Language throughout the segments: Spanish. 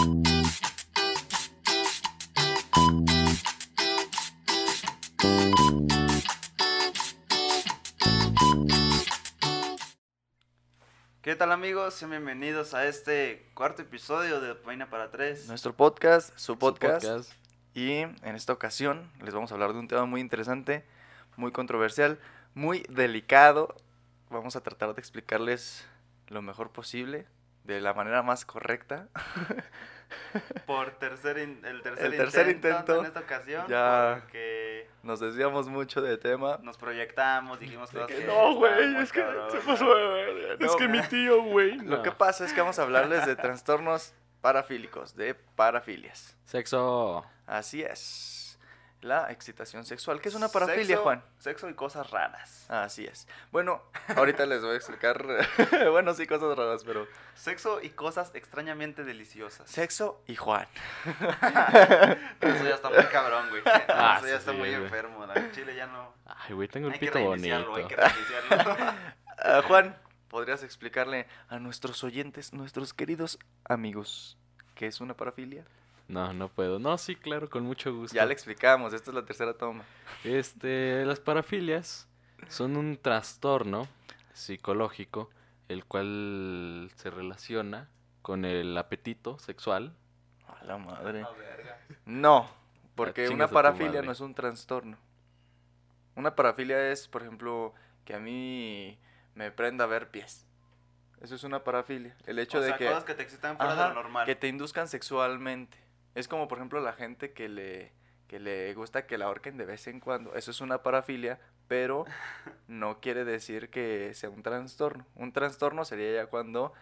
¿Qué tal amigos? Sean bienvenidos a este cuarto episodio de Vaina para Tres. Nuestro podcast, su Su podcast. Y en esta ocasión les vamos a hablar de un tema muy interesante, muy controversial, muy delicado. Vamos a tratar de explicarles lo mejor posible, de la manera más correcta. Por tercer in- el tercer, El tercer intento, intento. en esta ocasión. Ya. Porque Nos desviamos mucho de tema. nos proyectamos, dijimos cosas que que no, güey, es que se pasó de verga. Es No, que mi tío, güey. Lo no. que pasa es que vamos a hablarles de trastornos parafílicos, de parafilias. Sexo. Así es. La excitación sexual. ¿Qué es una parafilia, Sexo- Juan? Sexo y cosas raras. Así es. Bueno, ahorita les voy a explicar, bueno, sí, cosas raras, pero Sexo y cosas extrañamente deliciosas. sexo y Juan. Eso ya está muy cabrón, güey. Ah, Eso ya sí, está sí, muy güey. enfermo. La chile ya no. Ay, güey, tengo el Hay que pito bonito. hay que. Ah, Juan, ¿podrías explicarle a nuestros oyentes, nuestros queridos amigos, qué es una parafilia? No, no puedo. No, sí, claro, con mucho gusto. Ya le explicamos, esta es la tercera toma. Este, las parafilias son un trastorno psicológico el cual se relaciona con el apetito sexual. A la madre. A. No, porque una a parafilia no es un trastorno. Una parafilia es, por ejemplo, que a mí me prenda ver pies. Eso es una parafilia. El hecho o de sea, que, cosas que te excitan fuera de Ajá, lo normal. que te induzcan sexualmente. Es como, por ejemplo, la gente que le, que le gusta que la ahorquen de vez en cuando. Eso es una parafilia, pero no quiere decir que sea un trastorno. Un trastorno sería ya cuando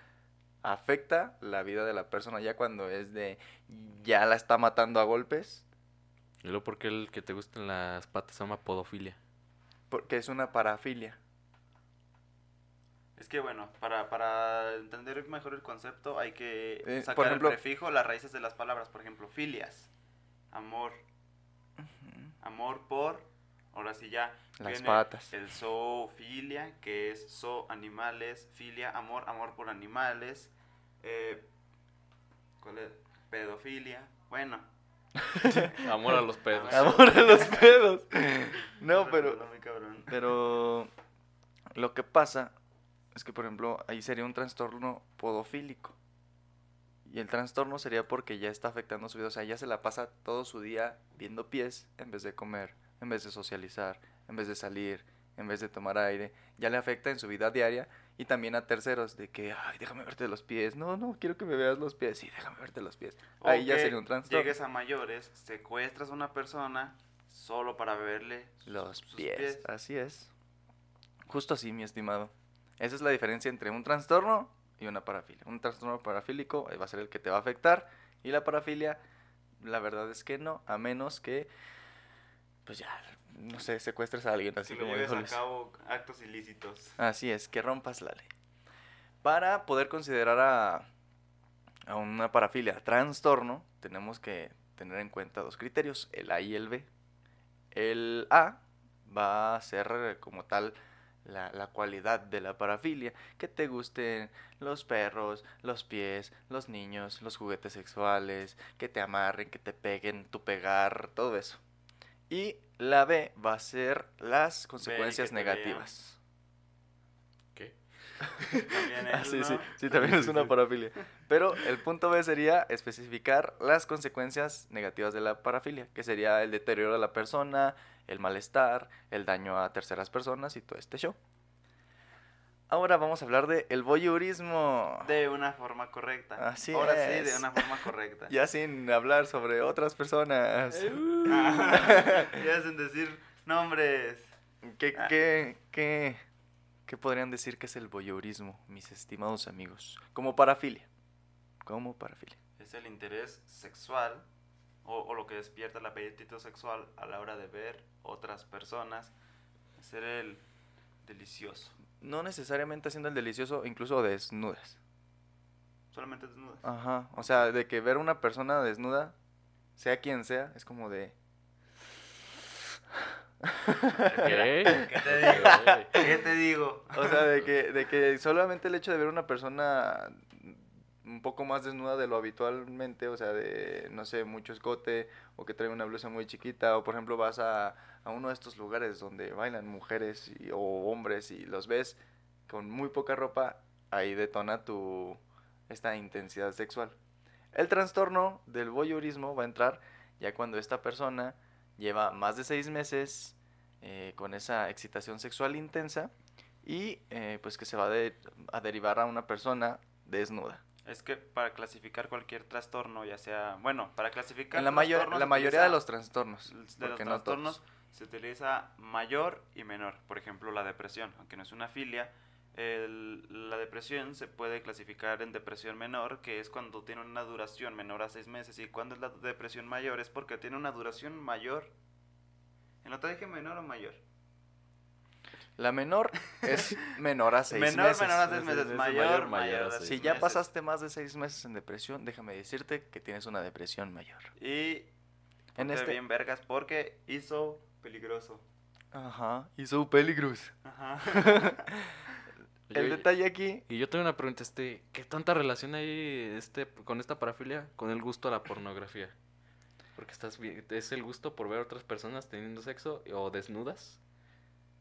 afecta la vida de la persona, ya cuando es de ya la está matando a golpes, Y luego, ¿por qué el que te gustan las patas se llama podofilia? porque es una parafilia. Es que bueno, para, para entender mejor el concepto hay que Eh, sacar por ejemplo- el prefijo, las raíces de las palabras. Por ejemplo, filias, amor, amor por, ahora sí ya. Las viene patas. El zoofilia, que es zo animales, filia, amor, amor por animales. eh, ¿Cuál es? Pedofilia. Bueno. Amor a los pedos. Amor a los pedos. No, pero. Pero lo que pasa es que, por ejemplo, ahí sería un trastorno podofílico. Y el trastorno sería porque ya está afectando su vida. O sea, ya se la pasa todo su día viendo pies en vez de comer, en vez de socializar, en vez de salir, en vez de tomar aire. Ya le afecta en su vida diaria y también a terceros de que, ay, déjame verte los pies. No, no, quiero que me veas los pies. Sí, déjame verte los pies. O Ahí ya sería un trastorno. Llegues a mayores, secuestras a una persona solo para verle sus- Los sus pies. Así es. Justo así, mi estimado. Esa es la diferencia entre un trastorno y una parafilia. Un trastorno parafílico eh, va a ser el que te va a afectar. Y la parafilia, la verdad es que no, a menos que, pues ya, no sé, secuestres a alguien, así que como dijo a cabo actos ilícitos. Así es, que rompas la ley. Para poder considerar a, a una parafilia trastorno, tenemos que tener en cuenta dos criterios, el A y el B. El A va a ser eh, como tal la, la cualidad de la parafilia, que te gusten los perros, los pies, los niños, los juguetes sexuales, que te amarren, que te peguen, tu pegar, todo eso. Y la B va a ser las consecuencias vean. negativas. ¿Qué? También Ah, sí, sí, sí, también es una parafilia. Pero el punto B sería especificar las consecuencias negativas de la parafilia, que sería el deterioro de la persona, el malestar, el daño a terceras personas y todo este show. Ahora vamos a hablar de el voyeurismo. De una forma correcta. Así Ahora sí, de una forma correcta. Ya sin hablar sobre otras personas. ya sin decir nombres. ¿Qué, Ah. qué, qué, qué podrían decir que es el voyeurismo, mis estimados amigos? Como parafilia. Como parafilia. Es el interés sexual o, o lo que despierta el apetito sexual a la hora de ver otras personas. Ser el delicioso. No necesariamente haciendo el delicioso, incluso desnudas. Solamente desnudas. Ajá. O sea, de que ver a una persona desnuda, sea quien sea, es como de. ¿Qué? ¿Qué te digo? ¿Qué te digo? O sea, de que, de que solamente el hecho de ver a una persona un poco más desnuda de lo habitualmente, o sea, de, no sé, mucho escote, o que trae una blusa muy chiquita, o por ejemplo vas a, a uno de estos lugares donde bailan mujeres y- o hombres y los ves con muy poca ropa, ahí detona tu, esta intensidad sexual. El trastorno del voyeurismo va a entrar ya cuando esta persona lleva más de seis meses eh, con esa excitación sexual intensa y eh, pues que se va a de- a derivar a una persona desnuda. Es que para clasificar cualquier trastorno, ya sea, bueno, para clasificar En la, mayor, la mayoría de los trastornos. de los no trastornos se utiliza mayor y menor. Por ejemplo, la depresión, aunque no es una filia, el- la depresión se puede clasificar en depresión menor, que es cuando tiene una duración menor a seis meses, y cuando es la depresión mayor es porque tiene una duración mayor. ¿En la dije menor o mayor? La menor es menor a seis menor, meses. menor a seis meses, meses, mayor, mayor, a seis Si ya meses. pasaste más de seis meses en depresión, déjame decirte que tienes una depresión mayor. Y En este... bien vergas porque hizo peligroso. Ajá, hizo peligros. Ajá. El detalle aquí... Y yo tengo una pregunta, este, ¿qué tanta relación hay este con esta parafilia con el gusto a la pornografía? Porque estás es el gusto por ver a otras personas teniendo sexo o desnudas.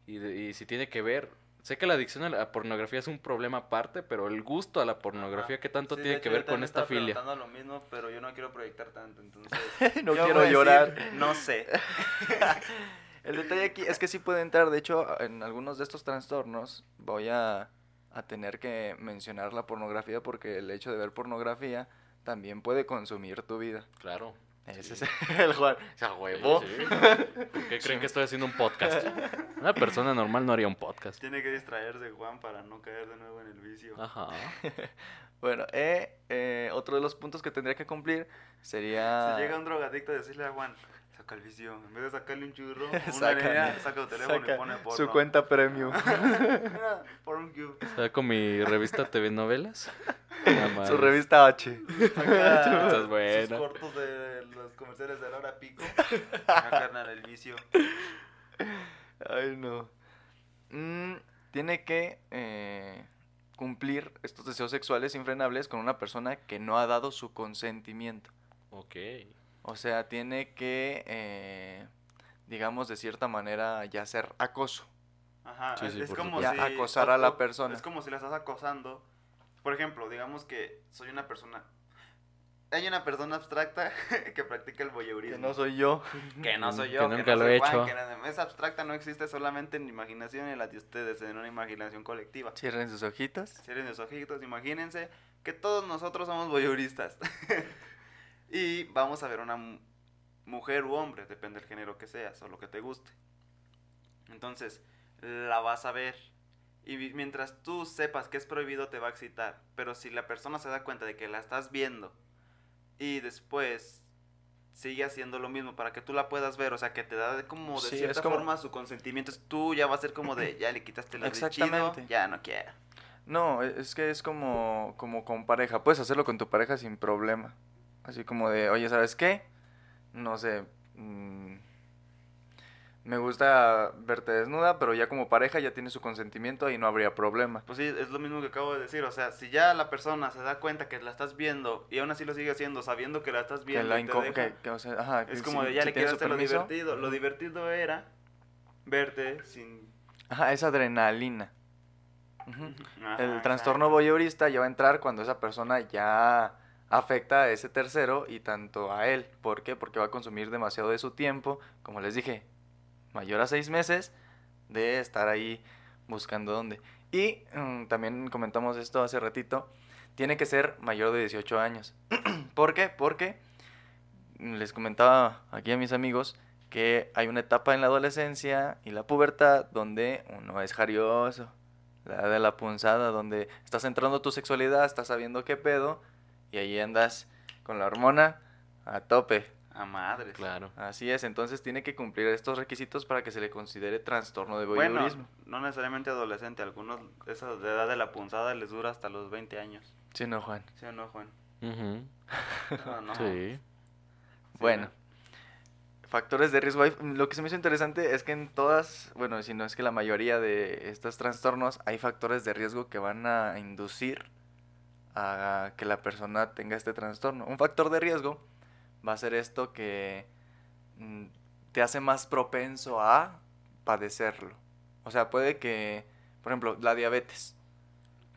Y, de- y si tiene que ver, sé que la adicción a la pornografía es un problema aparte, pero el gusto a la pornografía. ¿qué tanto Sí, tiene hecho, que ver con esta filia? preguntando lo mismo, pero yo no quiero proyectar tanto, entonces... no quiero llorar. decir, no sé. El detalle aquí es que sí puede entrar, de hecho, en algunos de estos trastornos voy a, a tener que mencionar la pornografía porque el hecho de ver pornografía también puede consumir tu vida. Claro. Ese Sí. es el Juan. O sea, huevo. sí. ¿Por qué creen que estoy haciendo un podcast? Una persona normal no haría un podcast. Tiene que distraerse Juan para no caer de nuevo en el vicio. Ajá. Bueno, eh, eh, otro de los puntos que tendría que cumplir sería... Si llega un drogadicto a decirle a Juan, saca el vicio, en vez de sacarle un churro, una Saca- el teléfono saca y pone porno. su cuenta premium. Mira, porn cube. ¿Está con mi revista TV Novelas? Nada más. su revista H. Saca Estás sus buena. cortos de los comerciales de la hora pico. Saca carnal el vicio. Ay, no. Mm, tiene que eh, cumplir estos deseos sexuales infrenables con una persona que no ha dado su consentimiento. Ok. O sea, tiene que, eh, digamos, de cierta manera ya ser acoso. Ajá, Sí, es, sí, es por como si... acosar a la persona. Es como si la estás acosando. Por ejemplo, digamos que soy una persona... Hay una persona abstracta que practica el voyeurismo. Que no soy yo. Que no soy yo, que, nunca no lo soy he Juan, hecho. que no- es abstracta, no existe solamente en mi imaginación y en la de ustedes, en una imaginación colectiva. Cierren sus ojitos. Cierren los ojitos, imagínense que todos nosotros somos voyeuristas. y vamos a ver una mu- mujer u hombre, depende del género que seas o lo que te guste. Entonces, la vas a ver. Y mientras tú sepas que es prohibido, te va a excitar. Pero si la persona se da cuenta de que la estás viendo y después sigue haciendo lo mismo para que tú la puedas ver, o sea, que te da de como de Sí, cierta como- forma su consentimiento, es- tú ya va a ser como de, ya le quitaste de chido, Exactamente. ya no quiero. No, e- es que es como, como con pareja. Puedes hacerlo con tu pareja sin problema. Así como de, oye, ¿sabes qué? No sé. mm, me gusta verte desnuda, pero ya como pareja ya tiene su consentimiento y no habría problema. Pues sí, es lo mismo que acabo de decir, o sea, si ya la persona se da cuenta que la estás viendo y aún así lo sigue haciendo sabiendo que la estás Que viendo la y te inco- deja, que- que, o sea, ajá, es como si- de ya si le quedaste lo divertido, lo divertido era verte sin... Ajá, es adrenalina. Ajá, El trastorno voyeurista ya va a entrar cuando esa persona ya afecta a ese tercero y tanto a él. ¿Por qué? Porque va a consumir demasiado de su tiempo, como les dije, mayor a seis meses de estar ahí buscando dónde. Y mm, también comentamos esto hace ratito, tiene que ser mayor de 18 años. ¿Por qué? Porque les comentaba aquí a mis amigos que hay una etapa en la adolescencia y la pubertad donde uno es jarioso, la de la punzada, donde estás entrando a tu sexualidad, estás sabiendo qué pedo, y ahí andas con la hormona a tope. A madres. Claro. Así es, entonces tiene que cumplir estos requisitos para que se le considere trastorno de Bueno, voyeurismo. no necesariamente adolescente, algunos, esa de edad de la punzada les dura hasta los 20 años. Sí, no, Juan. ¿Sí o no, Juan? Ujú. No, no. Sí. Sí, Bueno, factores de riesgo. hay- Lo que se me hizo interesante es que en todas, bueno, si no es que la mayoría de estos trastornos, hay factores de riesgo que van a inducir a que la persona tenga este trastorno. Un factor de riesgo va a ser esto que mm, te hace más propenso a padecerlo. O sea, puede que, por ejemplo, la diabetes.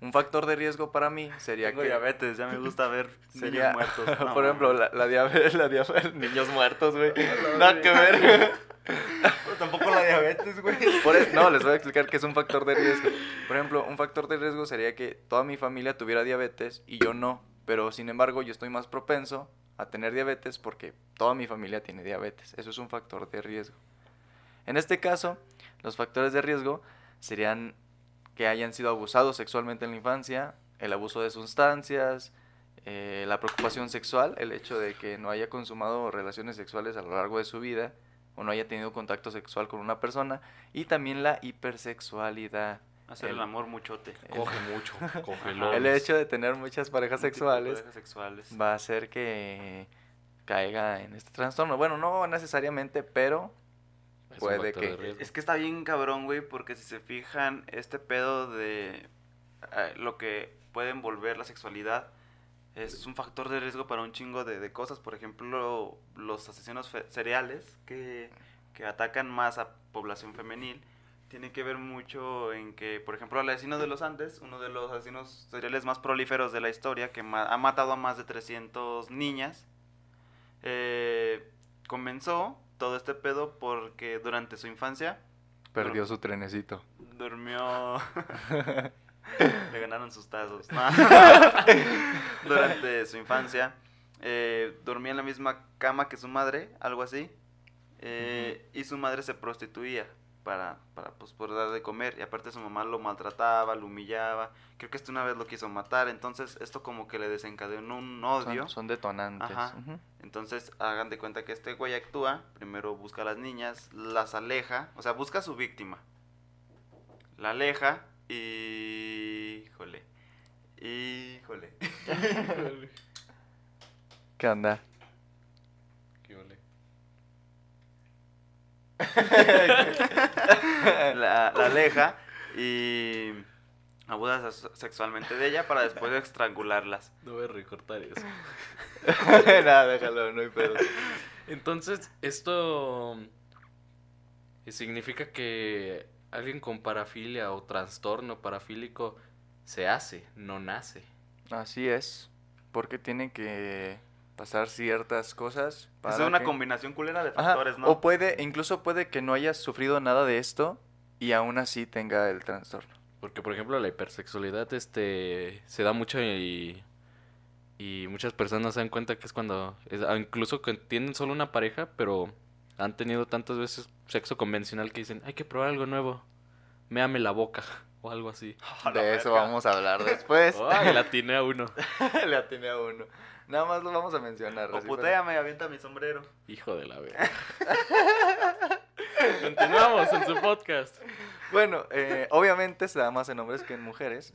Un factor de riesgo para mí sería Tengo que... diabetes, ya me gusta ver Sería, niños muertos. No, por ejemplo, la diabetes, la diabetes, niños muertos, güey. Nada que ver. Tampoco la diabetes, güey. Por no, les voy a explicar que es un factor de riesgo. Por ejemplo, un factor de riesgo sería que toda mi familia tuviera diabetes y yo no. Pero sin embargo, yo estoy más propenso a tener diabetes porque toda mi familia tiene diabetes. Eso es un factor de riesgo. En este caso, los factores de riesgo serían que hayan sido abusados sexualmente en la infancia, el abuso de sustancias, eh, la preocupación sexual, el hecho de que no haya consumado relaciones sexuales a lo largo de su vida o no haya tenido contacto sexual con una persona y también la hipersexualidad. Hacer el, El- amor muchote. Coge mucho, coge El hecho de tener muchas sexuales parejas sexuales. va a hacer que caiga en este trastorno. Bueno, no necesariamente, pero puede que- Es que está bien cabrón, güey, porque si se fijan, este pedo de eh, lo que puede envolver la sexualidad es un factor de riesgo para un chingo de, de cosas. Por ejemplo, los asesinos seriales que, que atacan más a población femenil tiene que ver mucho en que, por ejemplo, el asesino de los Andes, uno de los asesinos seriales más prolíferos de la historia, que ma- ha matado a más de 300 niñas, eh, comenzó todo este pedo porque durante su infancia perdió su trenecito. durmió... Le ganaron sus tazos. No. durante su infancia eh, dormía en la misma cama que su madre, algo así. eh, Y su madre se prostituía para, para pues, poder dar de comer. Y aparte su mamá lo maltrataba, lo humillaba. Creo que esto una vez lo quiso matar. Entonces esto como que le desencadenó un odio. Son, son detonantes. Ajá. Ujú. Entonces, hagan de cuenta que este güey actúa, primero busca a las niñas, las aleja, o sea, busca a su víctima. La aleja. Híjole. Híjole. ¿Qué onda? Qué ole. La, la aleja y abusa se- sexualmente de ella para después estrangularlas. No voy a recortar eso. Nada, déjalo, no hay pedo. Entonces, esto eh, significa que alguien con parafilia o trastorno parafílico se hace, no nace. Así es. Porque tiene que pasar ciertas cosas. Es una que- combinación culera de Ajá, factores, ¿no? O puede, incluso puede que no hayas sufrido nada de esto y aún así tenga el trastorno. Porque, por ejemplo, la hipersexualidad este, se da mucho y, y muchas personas se dan cuenta que es cuando, es- ah, incluso que tienen solo una pareja, pero han tenido tantas veces sexo convencional que dicen, hay que probar algo nuevo, méame la boca o algo así. De eso verga. vamos a hablar después. Ay, la atiné a uno. Le atiné a uno. Nada más lo vamos a mencionar. O putéame, avienta mi sombrero. Hijo de la verga. Continuamos en su podcast. Bueno, eh, obviamente se da más en hombres que en mujeres.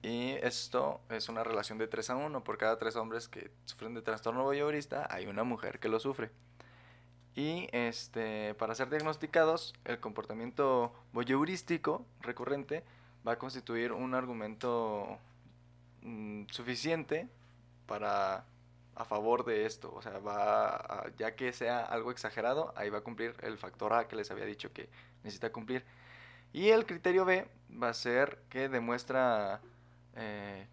Y esto es una relación de 3 a 1. Por cada tres hombres que sufren de trastorno voyeurista, hay una mujer que lo sufre. Y este, para ser diagnosticados, el comportamiento voyeurístico recurrente va a constituir un argumento mm, suficiente para a favor de esto. O sea, va ya que sea algo exagerado, ahí va a cumplir el factor A que les había dicho que necesita cumplir. Y el criterio B va a ser que demuestra eh,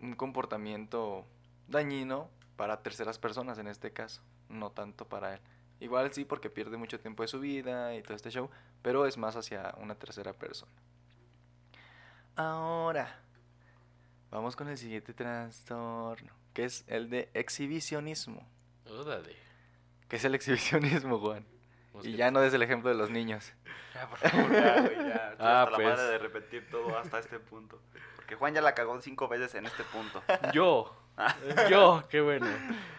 un comportamiento dañino para terceras personas en este caso, no tanto para él. Igual sí porque pierde mucho tiempo de su vida y todo este show, pero es más hacia una tercera persona. Ahora, vamos con el siguiente trastorno, que es el de exhibicionismo. Órale. ¿Qué es el exhibicionismo, Juan? Pues Y ya no des el ejemplo de los niños. Ya, por favor, ya, güey, ya. Estoy Ah, hasta pues. la madre de repetir todo hasta este punto. Porque Juan ya la cagó cinco veces en este punto. Yo. Yo, qué bueno.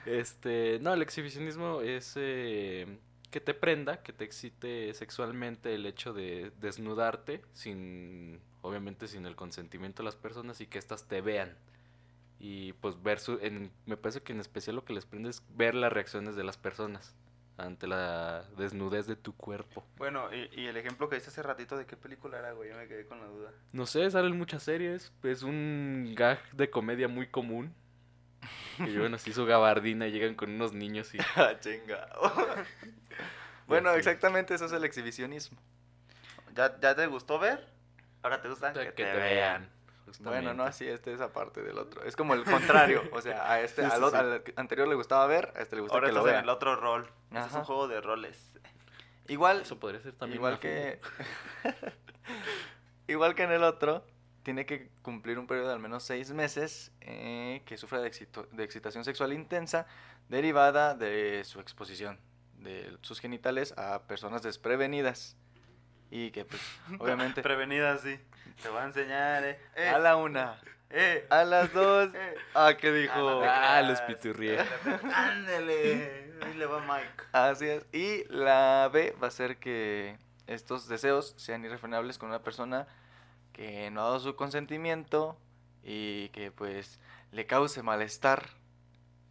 Este, no, el exhibicionismo es eh, que te prenda, que te excite sexualmente el hecho de desnudarte sin, obviamente sin el consentimiento de las personas y que éstas te vean. Y pues ver su, en, me parece que en especial lo que les prende es ver las reacciones de las personas ante la desnudez de tu cuerpo. Bueno, y, y el ejemplo que hice hace ratito de qué película era, güey, yo me quedé con la duda. No sé, salen muchas series. Es un gag de comedia muy común. Que llevan así su gabardina y llegan con unos niños y... Ah, chinga. bueno, exactamente eso es el exhibicionismo. ¿Ya, ¿Ya te gustó ver? Ahora te gusta que, que, te vean. Bueno, no así, este es aparte del otro. Es como el contrario. O sea, a este, Sí, sí, al, o- sí. al anterior le gustaba ver, a este le gusta Ahora que lo en el otro rol. Ese es un juego de roles. Igual, Eso podría ser también igual que. igual que en el otro, tiene que cumplir un periodo de al menos seis meses eh, que sufra de, excito- de excitación sexual intensa derivada de su exposición de sus genitales a personas desprevenidas. Y que, pues, obviamente, Prevenida, sí. Te voy a enseñar, eh. Eh, a la una, eh, a las dos. eh. Ah, ¿qué Ah, dijo? no te Ah, creas. los piturrié. Ándale. Ahí le va Mike. Así es. Y la B va a ser que estos deseos sean irrefrenables con una persona que no ha dado su consentimiento y que pues le cause malestar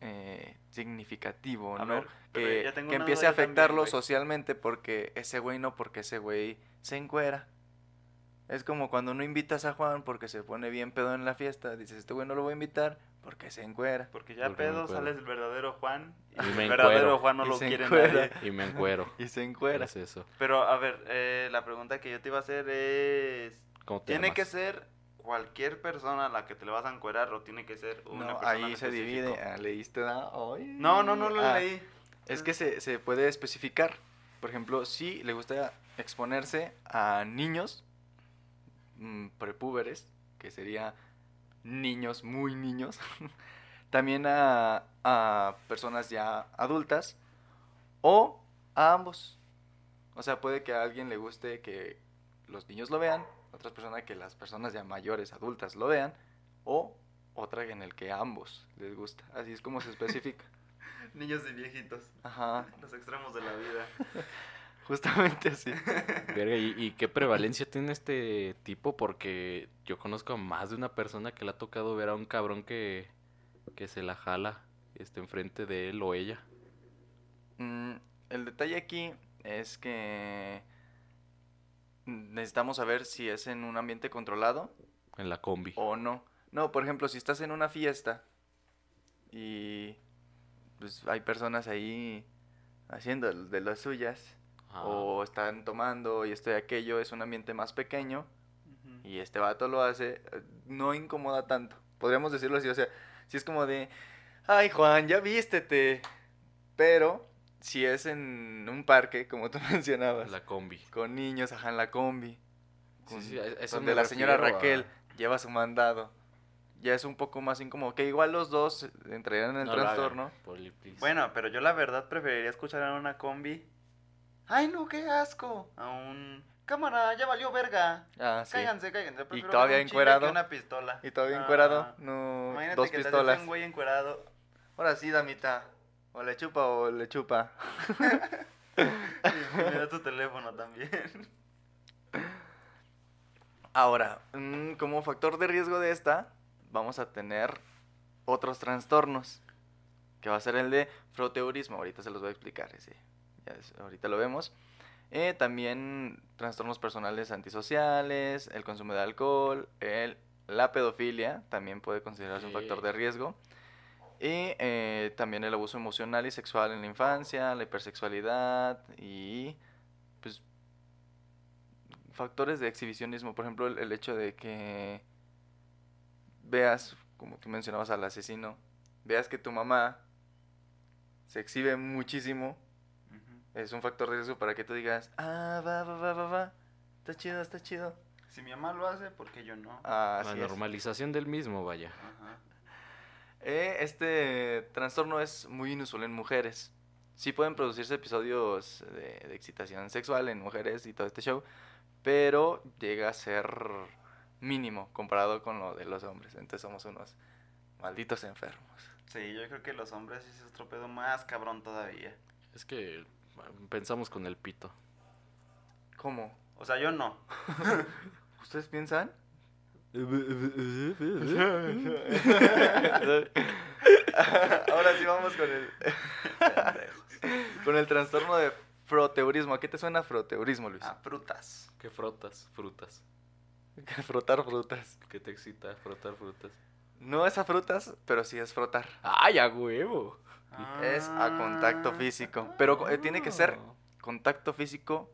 eh, significativo, A ¿no? ver, que ya tengo que empiece a también, afectarlo socialmente porque ese güey no, porque ese güey se encuera. Es como cuando no invitas a Juan porque se pone bien pedo en la fiesta. Dices, este güey no lo voy a invitar porque se encuera. Porque ya Porque pedo encuero. sale el verdadero Juan. Y, Y me el verdadero encuero. Juan no Y lo quiere nadie. Y me encuero. Y se encuera. Es eso. Pero a ver, eh, la pregunta que yo te iba a hacer es... ¿Cómo te ¿Tiene llamas? que ser cualquier persona a la que te le vas a encuerar o tiene que ser una No, persona ahí se específico? divide. Ah, ¿Leíste? da? No, no, no lo Ah, leí. Es que se, se puede especificar. Por ejemplo, si le gusta exponerse a niños mm, prepúberes, que sería niños, muy niños. También a, a personas ya adultas o a ambos. O sea, puede que a alguien le guste que los niños lo vean, otras personas que las personas ya mayores, adultas lo vean, o otra en el que a ambos les gusta. Así es como se especifica. Niños y viejitos. Ajá, Los extremos de la vida. justamente así. Verga, ¿y, y qué prevalencia tiene este tipo? Porque yo conozco a más de una persona que le ha tocado ver a un cabrón que, que se la jala este, enfrente de él o ella. Mm, el detalle aquí es que necesitamos saber si es en un ambiente controlado En la combi. o no. No, por ejemplo, si estás en una fiesta y pues hay personas ahí haciendo de las suyas Ah, o están tomando y esto y aquello, es un ambiente más pequeño y este vato lo hace, no incomoda tanto. Podríamos decirlo así, o sea, si es como de, ay Juan, ya vístete. Pero si es en un parque, como tú mencionabas, la combi. con niños, ajá, en la combi, Sí, con- sí, a eso donde la señora a- Raquel lleva su mandado, ya es un poco más incómodo, que igual los dos entrarían en el No hagan, trastorno. Bueno, pero yo la verdad preferiría escuchar en una combi. Ay, no, qué asco. A un. Cámara, ya valió verga. Ah, sí. Cáiganse, cáiganse. Prefiero ver todavía un encuerado. que una pistola. Y todavía Ah, encuerado, no, Imagínate dos que te pistolas. un güey encuerado. Ahora sí, damita. O le chupa o le chupa. Y me da tu teléfono también. Ahora, mm, como factor de riesgo de esta, vamos a tener otros trastornos, que va a ser el de froteurismo. Ahorita se los voy a explicar, ese, ya es- ahorita lo vemos. Eh, también trastornos personales antisociales, el consumo de alcohol, el, la pedofilia también puede considerarse un factor de riesgo. Y eh, también el abuso emocional y sexual en la infancia, la hipersexualidad y pues factores de exhibicionismo, por ejemplo, el, el hecho de que veas, como tú mencionabas al asesino, veas que tu mamá se exhibe muchísimo, es un factor de riesgo para que tú digas, ah, va, va, va, va, va, está chido, está chido. Si mi mamá lo hace, ¿por qué yo no? Ah, la es. normalización del mismo, vaya. Ajá. Eh, este trastorno es muy inusual en mujeres. Sí pueden producirse episodios de, de excitación sexual en mujeres y todo este show, pero llega a ser mínimo comparado con lo de los hombres. Entonces somos unos malditos enfermos. Sí, yo creo que los hombres sí se estropedo más cabrón todavía. Es que bueno, pensamos con el pito. ¿Cómo? O sea, yo no. ¿Ustedes piensan? Ahora sí vamos con el... con el trastorno de froteurismo. ¿A qué te suena froteurismo, Luis? A frutas. Que frotas frutas. Frotar frutas. Que te excita frotar frutas. No es a frutas, pero sí es frotar. ¡Ay, a huevo! Es a contacto Ah. físico. Pero eh, tiene que ser Oh. contacto físico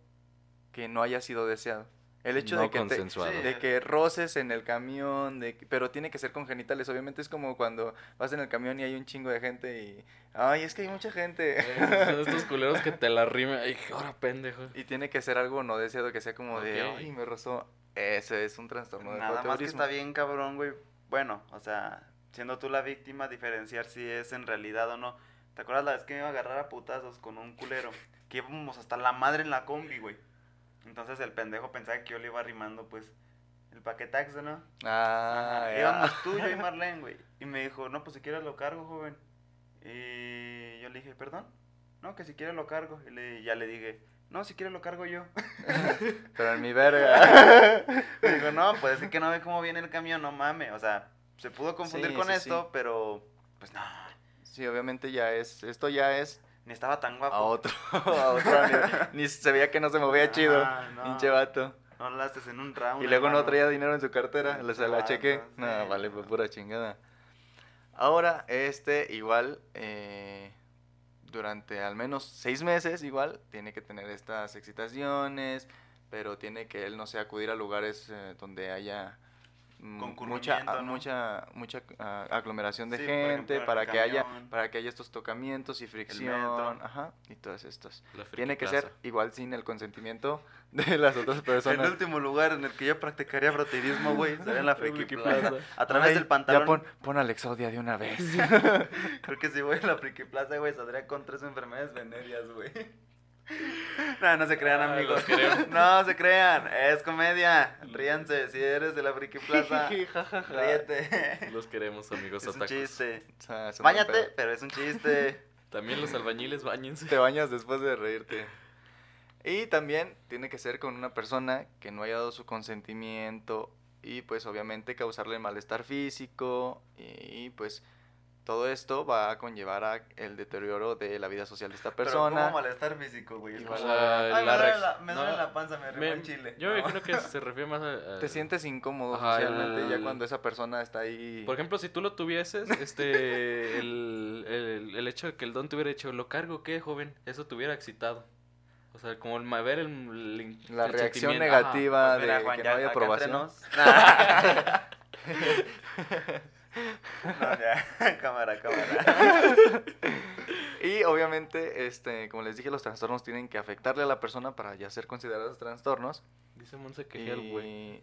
que no haya sido deseado. El hecho No de que te, de que roces en el camión, de que- pero tiene que ser con genitales. Obviamente es como cuando vas en el camión y hay un chingo de gente y ay, es que hay mucha gente. Eh, Son estos culeros que te la rimen. Ay, ahora pendejo. y tiene que ser algo no deseado que sea como de, ay, me rozó. Ese es un trastorno de Nada más que está bien cabrón, güey. Bueno, o sea, siendo tú la víctima, diferenciar si es en realidad o no. ¿Te acuerdas la vez que me iba a agarrar a putazos con un culero? Que íbamos hasta la madre en la combi, güey. Entonces el pendejo pensaba que yo le iba arrimando, pues, el paquetaxo, ¿no? Ah, ya. Íbamos tú, yo y Marlene, güey. Y me dijo, no, pues si quieres lo cargo, joven. Y yo le dije, ¿perdón? No, que si quieres lo cargo. Y le- ya le dije, no, si quieres lo cargo yo. Pero en mi verga. Me dijo, no, pues es que no ve cómo viene el camión, no mames. O sea, se pudo confundir Sí, con sí, esto, sí. pero pues no, sí, obviamente ya es, esto ya es ni estaba tan guapo. a otro, a otro nivel. Ni se veía que no se movía chido. Ah, no. Pinche vato. No haces en un round. Y luego no traía dinero en su cartera, Sí, le se la vato, chequé. sí, No, vale, fue pura chingada. Ahora, este igual, eh, durante al menos seis meses, igual, tiene que tener estas excitaciones, pero tiene que él, no sé, acudir a lugares eh, donde haya mucha, Concurrimiento, ah, ¿no? mucha, mucha ah, aglomeración de Sí, gente, ejemplo, el para que haya, para que haya estos tocamientos y fricción, ajá, y todos estos. La Friki Tiene que Plaza. ser igual sin el consentimiento de las otras El personas. último lugar en el que yo practicaría froterismo, güey, sería en la Friki Friki Plaza. Plaza. A través Ay, del pantalón. Ya pon, pon al Exodia de una vez. Creo que si voy a la Friki Plaza, güey, saldría con tres enfermedades venéreas, güey. No, no se crean, Ah, amigos. No se crean, es comedia. Ríanse, si eres de la Friki Plaza, ríete. Los queremos, amigos Es un chiste. Es un buen Báñate, pero es un chiste. También los albañiles, bañense. Te bañas después de reírte. Y también tiene que ser con una persona que no haya dado su consentimiento y pues obviamente causarle malestar físico y pues todo esto va a conllevar a el deterioro de la vida social de esta Pero persona. como malestar físico, güey. Es Igual, como, o sea, Ay, la me duele la, me duele no, la panza, me rimó en chile. yo No. creo que se refiere más a... a- Te sientes incómodo Ajá, socialmente ya el- cuando esa persona está ahí. Por ejemplo, si tú lo tuvieses, este, el, el, el hecho de que el don te hubiera dicho, ¿lo cargo qué, joven? Eso te hubiera excitado. O sea, como el ver el, el- la el reacción negativa Pues mira, de Juan, que ya no aprobación. No, ya, cámara, cámara. Y obviamente, este, como les dije, los trastornos tienen que afectarle a la persona para ya ser considerados trastornos. Dice Monse que el güey.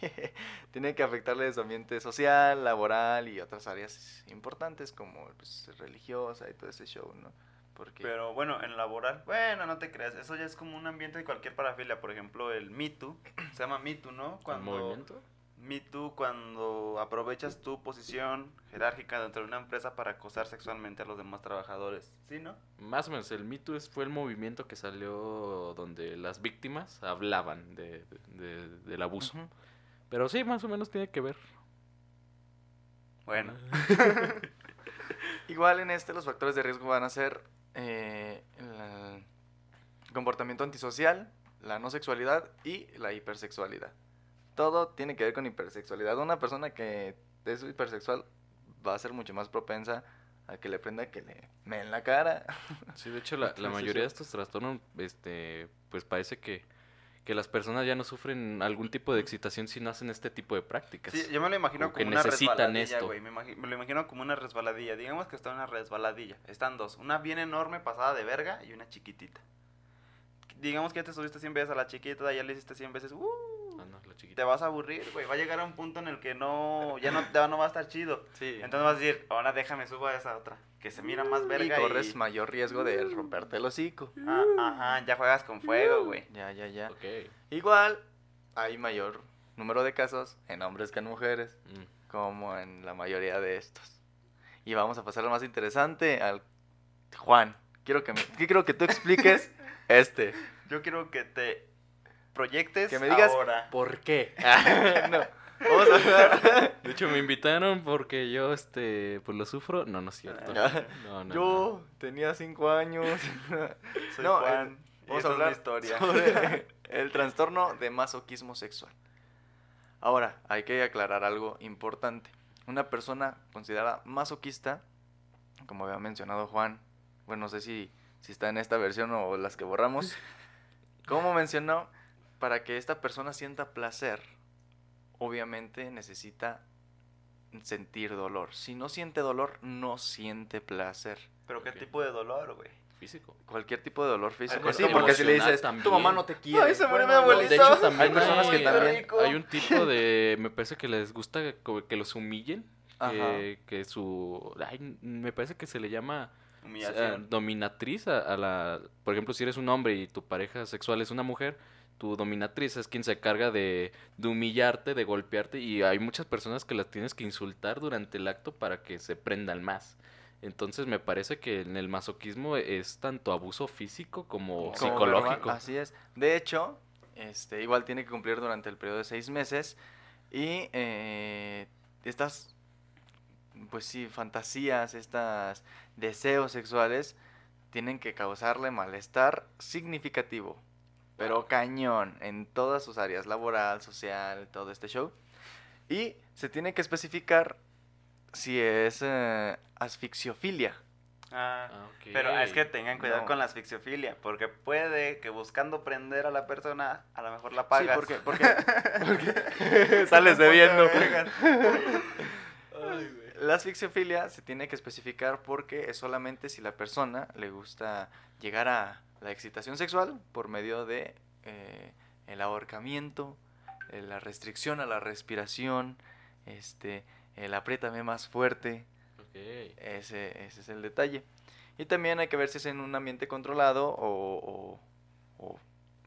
Tiene que afectarle su ambiente social, laboral y otras áreas importantes como pues, religiosa y todo ese show, ¿no? Porque Pero bueno, en laboral, bueno, no te creas, eso ya es como un ambiente de cualquier parafilia. Por ejemplo, el Me Too, se llama Me Too, ¿no? ¿El Cuando, movimiento? Me Too, cuando aprovechas tu posición jerárquica dentro de una empresa para acosar sexualmente a los demás trabajadores. ¿Sí, no? Más o menos, el Me Too es- fue el movimiento que salió donde las víctimas hablaban de, de- del abuso. Ujú. Pero sí, más o menos tiene que ver. Bueno, Igual en este los factores de riesgo van a ser eh, el comportamiento antisocial, la no sexualidad y la hipersexualidad. Todo tiene que ver con hipersexualidad. Una persona que es hipersexual va a ser mucho más propensa a que le prenda que le me en la cara. Sí, de hecho, la, la mayoría de estos trastornos, este, pues parece que, que las personas ya no sufren algún tipo de excitación si no hacen este tipo de prácticas. sí, yo me lo imagino Como que una necesitan resbaladilla, esto. güey. Me, lo imagino como una resbaladilla. Digamos que está una resbaladilla. Están dos. Una bien enorme, pasada de verga, y una chiquitita. Digamos que ya te subiste 100 veces a la chiquita, ya le hiciste 100 veces. ¡uh! No, la chiquita. te vas a aburrir, güey. Va a llegar a un punto en el que no, ya no, ya no va a estar chido. Sí. Entonces vas a decir, ahora déjame subo a esa otra, que se mira más y verga corres y... mayor riesgo de romperte el hocico. Ah, ajá, ya juegas con fuego, güey. Ya, ya, ya. Ok. Igual hay mayor número de casos en hombres que en mujeres, Mm. como en la mayoría de estos. Y vamos a pasar lo más interesante al Juan. Quiero que me, que quiero que tú expliques este. Yo quiero que te proyectes Que me digas ahora. ¿Por qué? no. Vamos a hablar. De hecho, me invitaron porque yo, este, pues lo sufro. No, no es cierto. Ah. No, no, Yo tenía cinco años. Soy No, Juan. eh, y Vamos a es hablar historia. sobre el trastorno de masoquismo sexual. Ahora, hay que aclarar algo importante. Una persona considerada masoquista, como había mencionado Juan, bueno, no sé si, si está en esta versión o las que borramos, como mencionó, para que esta persona sienta placer, obviamente necesita sentir dolor. Si no siente dolor, no siente placer. Pero qué tipo de dolor, güey. Físico. Cualquier tipo de dolor físico. Eh, sí, como que si le dices, tu también. mamá no te quiere. Ay, se murió mi abuelito. De hecho, también Hay personas que hay- también- Hay un tipo de... Me parece que les gusta que los humillen. Que, que su... ay, me parece que se le llama... eh, Humillación. dominatriz a, a la... Por ejemplo, si eres un hombre y tu pareja sexual es una mujer, tu dominatriz es quien se carga de, de humillarte, de golpearte y hay muchas personas que las tienes que insultar durante el acto para que se prendan más. Entonces me parece que en el masoquismo es tanto abuso físico como, Como psicológico. verbal, Así es. De hecho, este, igual tiene que cumplir durante el periodo de seis meses. Y eh, estas, pues sí, fantasías, estas deseos sexuales, tienen que causarle malestar significativo. Pero cañón, en todas sus áreas, laboral, social, todo este show. Y se tiene que especificar si es eh, asfixiofilia. Ah, Ah, ok. Pero es que tengan cuidado No. con la asfixiofilia, porque puede que buscando prender a la persona, a lo mejor la Sí, pagas. porque, porque, porque sales debiendo. La asfixiofilia se tiene que especificar porque es solamente si la persona le gusta llegar a la excitación sexual por medio de eh, el ahorcamiento, eh, la restricción a la respiración, este, el apriétame más fuerte, ese, ese es el detalle. Y también hay que ver si es en un ambiente controlado o, o, o-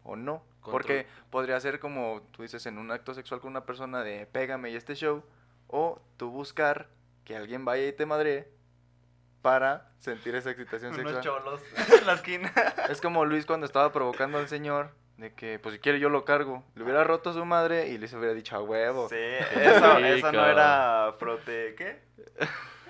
o no. Porque podría ser como tú dices en un acto sexual con una persona de pégame y este show. O tú buscar que alguien vaya y te madre para sentir esa excitación Unos sexual. cholos en la esquina. Es como Luis cuando estaba provocando al señor de que pues si quiere yo lo cargo. Le hubiera roto a su madre y Luis hubiera dicho a huevo. Sí, eso, eso no era prote... ¿qué?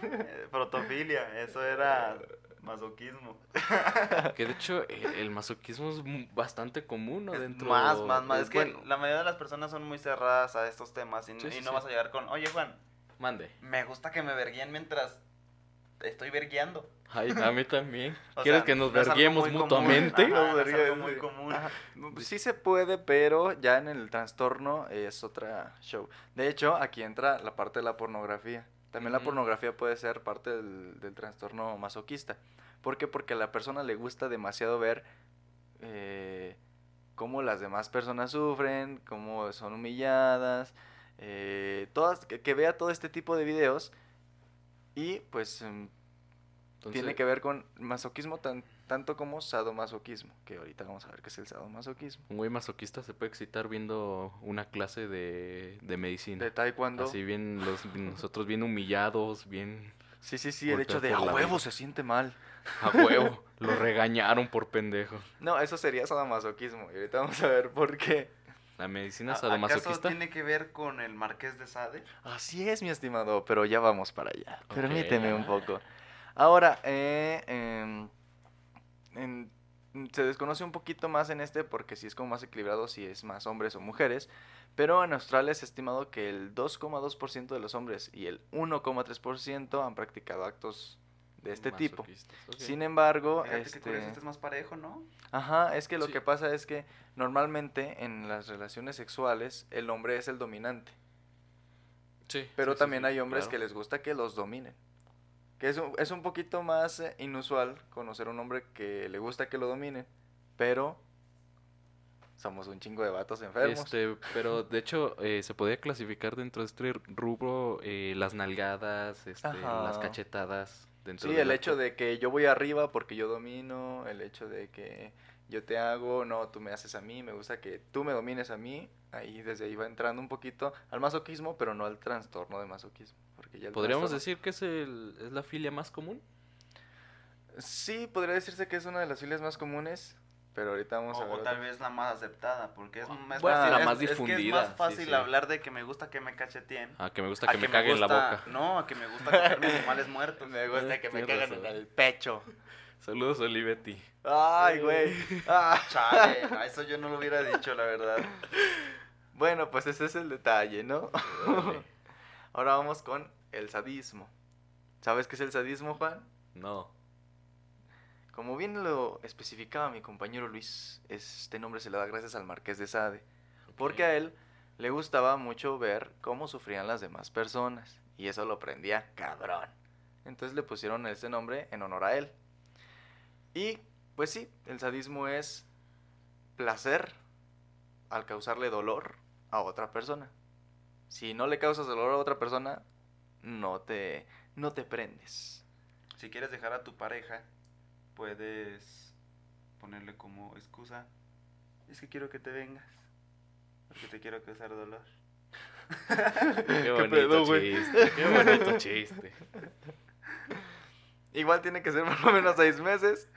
Eh, Protofilia, eso era masoquismo. Que de hecho el, el masoquismo es bastante común, ¿no? Es Dentro... Más, más, más. Es que bueno, la mayoría de las personas son muy cerradas a estos temas y, Sí, y sí, no sí. vas a llegar con, oye Juan, Mande. me gusta que me verguían mientras estoy vergueando. Ay, a mí también. ¿Quieres sea, que nos verguemos muy común. mutuamente? Ajá, no es muy sí. común. Ajá. Sí se puede, pero ya en el trastorno es otra show. De hecho, aquí entra la parte de la pornografía. También la pornografía puede ser parte del, del trastorno masoquista. ¿Por qué? Porque a la persona le gusta demasiado ver eh, cómo las demás personas sufren, cómo son humilladas, eh, todas, que, que vea todo este tipo de videos y pues em, Entonces, tiene que ver con masoquismo tan, tanto como sadomasoquismo, que ahorita vamos a ver qué es el sadomasoquismo. Un güey masoquista se puede excitar viendo una clase de, de medicina. De taekwondo. Así bien, los, nosotros bien humillados, bien Sí, sí, sí, el hecho de a huevo vida". se siente mal. a huevo. Lo regañaron por pendejo. No, eso sería sadomasoquismo. Y ahorita vamos a ver por qué. La medicina ¿A- ¿Acaso sadomasoquista. tiene que ver con el Marqués de Sade? Así es, mi estimado, pero ya vamos para allá. Permíteme un poco. Ahora, eh, em, en- se desconoce un poquito más en este porque si es como más equilibrado si es más hombres o mujeres, pero en Australia es estimado que el 2,2% de los hombres y el 1,3% han practicado actos de este tipo. Sin embargo, Fíjate este, curioso, este es más parejo, ¿no? Ajá, es que lo Sí. que pasa es que normalmente en las relaciones sexuales el hombre es el dominante, Sí, pero sí, también sí, hay hombres claro. que les gusta que los dominen. Que es un, es un poquito más eh, inusual conocer a un hombre que le gusta que lo dominen, pero somos un chingo de vatos enfermos. Este, pero de hecho eh, se podría clasificar dentro de este rubro eh, las nalgadas, este, las cachetadas. Dentro Sí, el hecho de que yo voy arriba porque yo domino, el hecho de que yo te hago, no, tú me haces a mí, me gusta que tú me domines a mí, ahí desde ahí va entrando un poquito al masoquismo, pero no al trastorno de masoquismo. Porque ya el Podríamos trastorno- decir que es, el, es la filia más común. Sí, podría decirse que es una de las filias más comunes, pero ahorita vamos a O, ver. o tal otra. vez la más aceptada, porque es, es bueno, fácil, la es- más es que es difundida, más sí, fácil sí. hablar de que me gusta que me cacheteen. Ah, que me gusta a que me me caguen en la boca. No, a que me gusta comerme animales muertos. Me gusta Eh, que me caguen en el pecho. Saludos, Olivetti. Ay, güey. Ah. Chale, eso yo no lo hubiera dicho, la verdad. Bueno, pues ese es el detalle, ¿no? Ahora vamos con el sadismo. ¿Sabes qué es el sadismo, Juan? No. Como bien lo especificaba mi compañero Luis, este nombre se le da gracias al Marqués de Sade. Porque a él le gustaba mucho ver cómo sufrían las demás personas. Y eso lo aprendía cabrón. Entonces le pusieron ese nombre en honor a él. Y pues sí, el sadismo es placer al causarle dolor a otra persona. Si no le causas dolor a otra persona, no te, no te prendes. Si quieres dejar a tu pareja, puedes ponerle como excusa. Es que quiero que te vengas. Porque te quiero causar dolor. Qué bonito pedo, chiste. Qué bonito chiste. Igual tiene que ser por lo menos seis meses.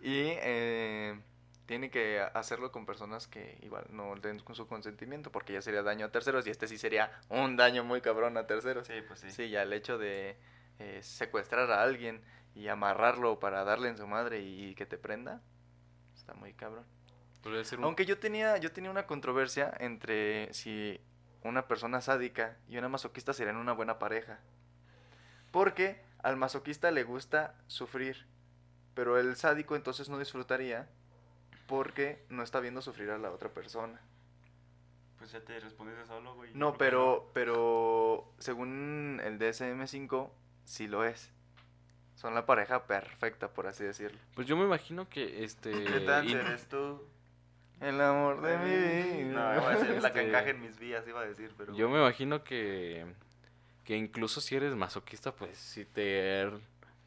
Y eh, tiene que hacerlo con personas que igual no den con su consentimiento, porque ya sería daño a terceros. Y este sí sería un daño muy cabrón a terceros. Sí, pues sí. Sí, ya el hecho de eh, secuestrar a alguien y amarrarlo para darle en su madre y que te prenda, está muy cabrón. Podría ser un... Aunque yo tenía, yo tenía una controversia entre si una persona sádica y una masoquista serían una buena pareja. Porque al masoquista le gusta sufrir, pero el sádico entonces no disfrutaría porque no está viendo sufrir a la otra persona. Pues ya te respondiste solo, güey. No, ¿Por qué pero, pero según el DSM5, sí lo es. Son la pareja perfecta, por así decirlo. Pues yo me imagino que este... ¿Qué tal in- eres tú? El amor de mi vida. No, iba a decir la que Este- encaje en mis vías, iba a decir, pero... Yo me imagino que, que incluso si eres masoquista, pues si te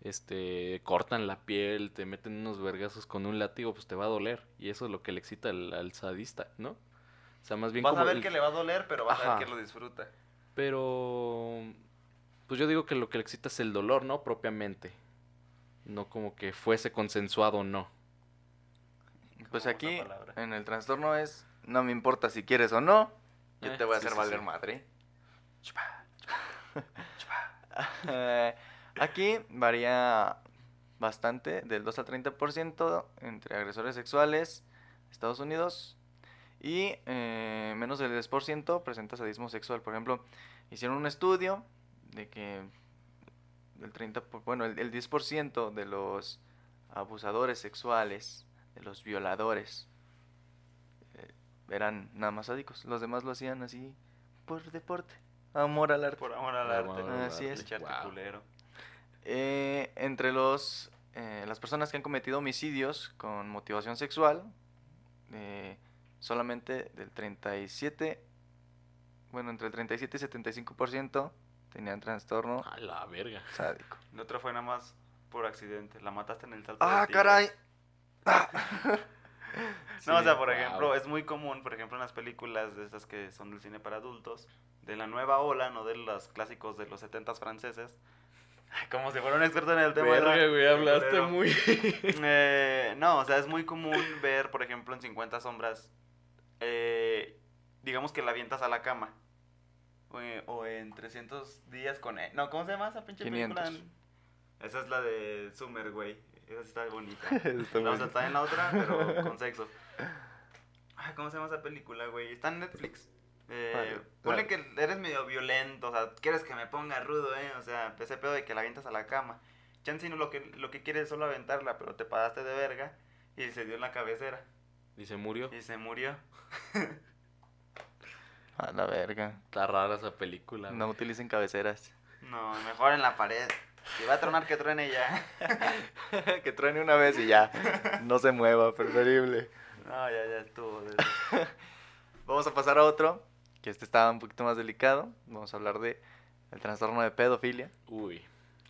este, cortan la piel, te meten unos vergazos con un látigo, pues te va a doler. Y eso es lo que le excita al, al sadista, ¿no? O sea, más bien Vas como... a ver el- que le va a doler, pero vas a ver que lo disfruta. Pero... Pues yo digo que lo que le excita es el dolor, ¿no? Propiamente. No como que fuese consensuado o no. Pues aquí, en el trastorno es, no me importa si quieres o no, yo Eh, te voy a sí, hacer sí, valer sí. madre. Eh, aquí varía bastante, del 2 al 30% entre agresores sexuales, Estados Unidos, y eh, menos del 10% presenta sadismo sexual. Por ejemplo, hicieron un estudio de que el 30, por- bueno, el, el 10% de los abusadores sexuales, de los violadores, eh, eran nada más sádicos. Los demás lo hacían así por deporte, amor al arte. Por amor al arte. amor al Así arte. es. Echarte Wow. culero. Eh, entre los eh, las personas que han cometido homicidios con motivación sexual, eh, solamente del 37, bueno, entre el 37 y 75% tenían trastorno A la verga. sádico. El otro fue nada más por accidente. La mataste en el salto ¡Ah, tigre. caray! No, o sea, por wow. ejemplo, es muy común, por ejemplo, en las películas de estas que son del cine para adultos, de la nueva ola, no de los clásicos de los 70 franceses. Ay, Como si fuera un experto en el tema. Verga, ¿verdad? güey, hablaste muy... Eh, no, o sea, es muy común ver, por ejemplo, en 50 sombras, eh, digamos que la avientas a la cama. O en, o en 300 días con... e- No, ¿cómo se llama esa pinche 500. película? Esa es la de Summer, güey. Esa está bonita. Está Vamos a bueno. estar en la otra, pero con sexo. Ay, ¿cómo se llama esa película, güey? Está en Netflix. Eh, Vale, ponle vale. que eres medio violento, o sea, quieres que me ponga rudo, ¿eh? O sea, ese pedo de que la avientas a la cama. Chansey no lo que, lo que quiere es solo aventarla, pero te pagaste de verga y se dio en la cabecera Y se murió. y se murió. A la verga. Está rara esa película. No güey. utilicen cabeceras. No, mejor en la pared. Si va a tronar, que truene ya. que truene una vez y ya. No se mueva, preferible. No, ya, ya estuvo. Vamos a pasar a otro, que este está un poquito más delicado. Vamos a hablar de el trastorno de pedofilia. Uy.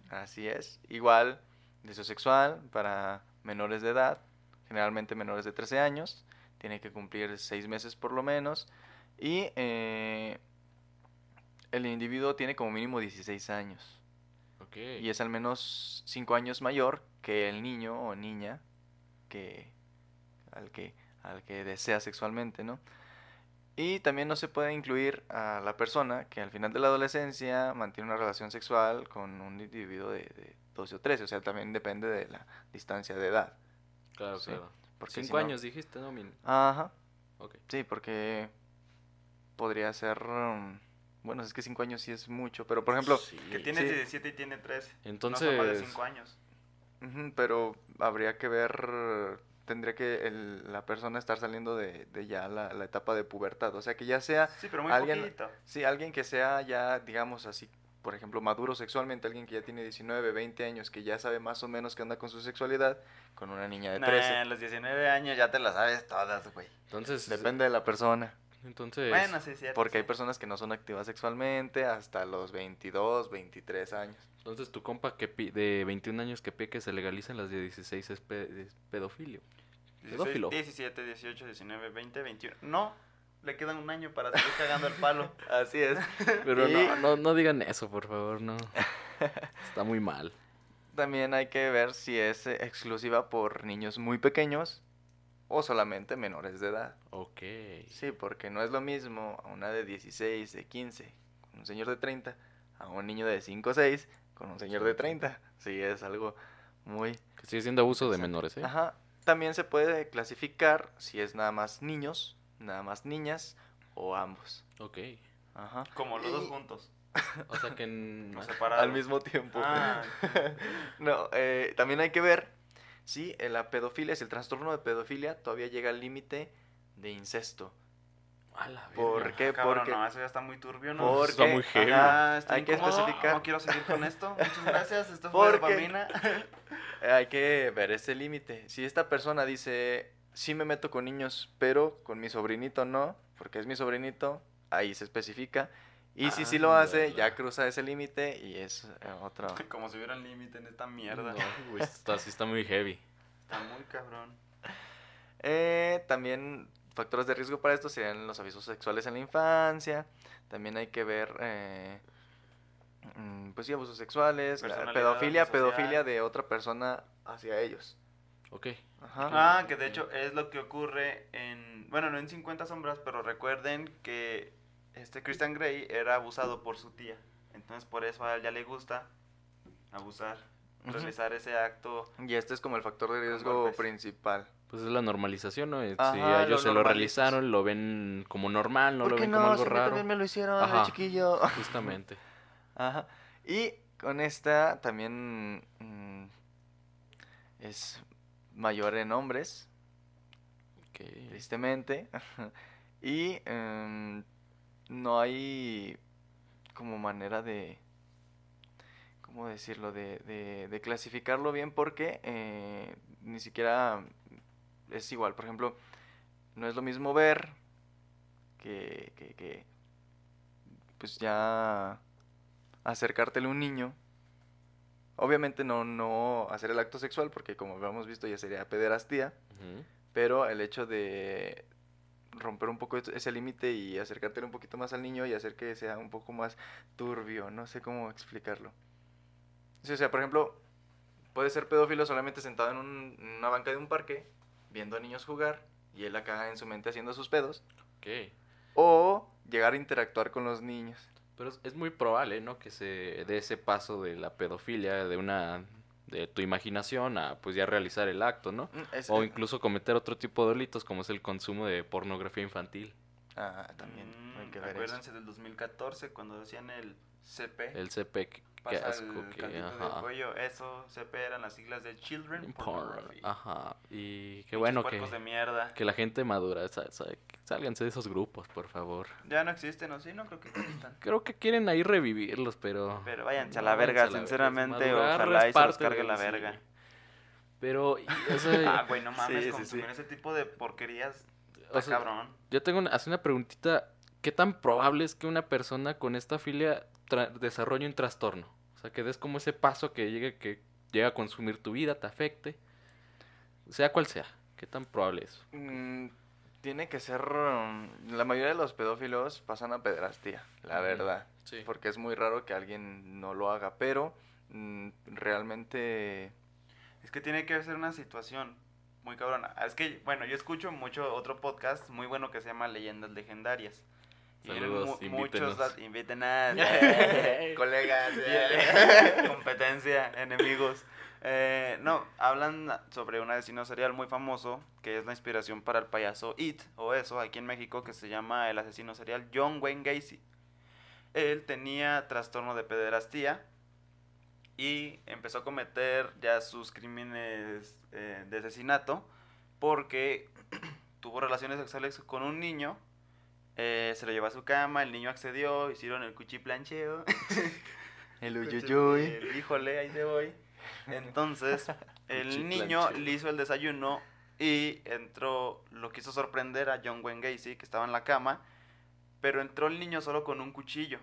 Así es. Igual, deseo sexual para menores de edad, generalmente menores de 13 años. Tiene que cumplir 6 meses por lo menos. Y eh, el individuo tiene como mínimo 16 años. Ok. Y es al menos 5 años mayor que el niño o niña que al que, al que desea sexualmente, ¿no? Y también no se puede incluir a la persona que al final de la adolescencia mantiene una relación sexual con un individuo de, de 12 o 13, o sea, también depende de la distancia de edad. Claro, Sí, claro. Porque Cinco si no- años dijiste, ¿no? Min? Ajá, Ok. sí, porque podría ser... um, Bueno, es que 5 años sí es mucho, pero por ejemplo... Sí. Que tiene Sí. 17 y tiene 13. Entonces, No son más de 5 años. Pero habría que ver, tendría que el- la persona estar saliendo de, de ya la, la etapa de pubertad, o sea, que ya sea, Sí, pero muy Alguien- poquito. sí, alguien que sea ya, digamos así, por ejemplo, maduro sexualmente, alguien que ya tiene 19, 20 años, que ya sabe más o menos qué onda con su sexualidad, con una niña de Nah, 13. a los 19 años ya te las sabes todas, güey. entonces, Depende de la persona, entonces, Bueno, sí, cierto. porque hay sí. personas que no son activas sexualmente hasta los 22, 23 años. entonces tu compa que pi- de 21 años que pide que se legalicen las de 16 es, pe- es pedofilio. 16, pedófilo. 17, 18, 19, 20, 21. No, le quedan un año para seguir cagando el palo. Así es. Pero Y- no, no, no digan eso, por favor, no. Está muy mal. También hay que ver si es eh, exclusiva por niños muy pequeños o solamente menores de edad. Ok. Sí, porque no es lo mismo a una de 16, de 15, con un señor de 30, a un niño de 5 o 6, con un señor de 30. Sí, es algo muy... Que sigue siendo abuso de menores, ¿eh? Ajá. También se puede clasificar si es nada más niños, nada más niñas o ambos. Ok. Ajá. Como los dos Y- juntos. O sea que en... No separados. Al mismo tiempo. Ah, No, eh, también hay que ver si eh, la pedofilia, si el trastorno de pedofilia todavía llega al límite de incesto. A la. ¿Por qué? cabrón, Porque, no, eso ya está muy turbio, ¿no? porque Está muy heavy. ajá, Ah, estoy hay que incómodo, especificar, No quiero seguir con esto. Muchas gracias. Esto fue dopamina. hay que ver ese límite. Si esta persona dice, sí me meto con niños, pero con mi sobrinito no, porque es mi sobrinito, ahí se especifica. Y si sí lo hace, ya cruza ese límite y es eh, otro. Como si hubiera un límite en esta mierda. No, güey, está, sí está muy heavy. Está muy cabrón. Eh, también factores de riesgo para esto serían los avisos sexuales en la infancia. También hay que ver, eh, mm, pues sí, abusos sexuales, Personalidad pedofilia, pedofilia de otra persona hacia ellos. Ok. Ajá. Ah, que de hecho es lo que ocurre en, bueno, no en 50 sombras, pero recuerden que este Christian Grey era abusado por su tía. Entonces por eso a él ya le gusta abusar, realizar ese acto. Y este es como el factor de riesgo principal. Pues es la normalización, ¿no? Ajá, si lo ellos se lo realizaron, lo ven como normal, no ¿Por lo ven como no? algo Si raro. también me lo hicieron, de Ajá. chiquillo. Justamente. Ajá. Y con esta también mm, es mayor en hombres, Ok. tristemente. y em, no hay como manera de, ¿cómo decirlo? De, de, de clasificarlo bien porque eh, ni siquiera es igual. Por ejemplo, no es lo mismo ver que, que, que pues ya acercártele a un niño. Obviamente no, no hacer el acto sexual porque como habíamos visto ya sería pederastía. Pero el hecho de romper un poco ese límite y acercártelo un poquito más al niño y hacer que sea un poco más turbio, no sé cómo explicarlo. Sí, o sea, por ejemplo, puede ser pedófilo solamente sentado en, un- en una banca de un parque, viendo a niños jugar y él acá en su mente haciendo sus pedos, Ok. o llegar a interactuar con los niños. Pero es, es muy probable, ¿no? Que se dé ese paso de la pedofilia, de una de tu imaginación a pues ya realizar el acto, ¿no? Mm, es- O incluso cometer otro tipo de delitos como es el consumo de pornografía infantil. Ah, también Mm, hay que ver eso. acuérdense del 2014 cuando decían el CP. El CP, pasa asco, el que, cantito del cuello. Eso, CP eran las siglas de Children Porn, Pornography. Ajá. Y qué bueno que, de mierda. que la gente madura, sálganse de esos grupos, por favor. Ya no existen, ¿o sí? No creo que existan. Creo que quieren ahí revivirlos, pero... Pero váyanse a No, la verga, sinceramente, ojalá y se los cargue la verga. Pero, Ah, güey, no mames, consumir ese tipo de porquerías o sea, cabrón. yo tengo una, hacer una preguntita. ¿Qué tan probable es que una persona con esta filia desarrolle un trastorno? Sea, que des como ese paso que llegue, que llega a consumir tu vida, te afecte. Sea cual sea. ¿Qué tan probable es? Mm, tiene que ser... mm, La mayoría de los pedófilos pasan a pederastía, la verdad. Sí. Porque es muy raro que alguien no lo haga, pero mm, realmente... Es que tiene que ser una situación muy cabrona. Es que, bueno, yo escucho mucho otro podcast muy bueno que se llama Leyendas Legendarias. Saludos, mu- muchos dat- invítenos, eh, colegas, eh, competencia, enemigos. Eh, no, hablan sobre un asesino serial muy famoso que es la inspiración para el payaso It, o eso, aquí en México, que se llama el asesino serial John Wayne Gacy. Él tenía trastorno de pederastía y empezó a cometer ya sus crímenes eh, de asesinato porque tuvo relaciones sexuales con un niño, eh, se lo llevó a su cama, el niño accedió, hicieron el cuchiplancheo. El uyuyuy. El híjole, ahí te voy. Entonces, el niño le hizo el desayuno y entró, lo quiso sorprender a John Wayne Gacy, que estaba en la cama, pero entró el niño solo con un cuchillo.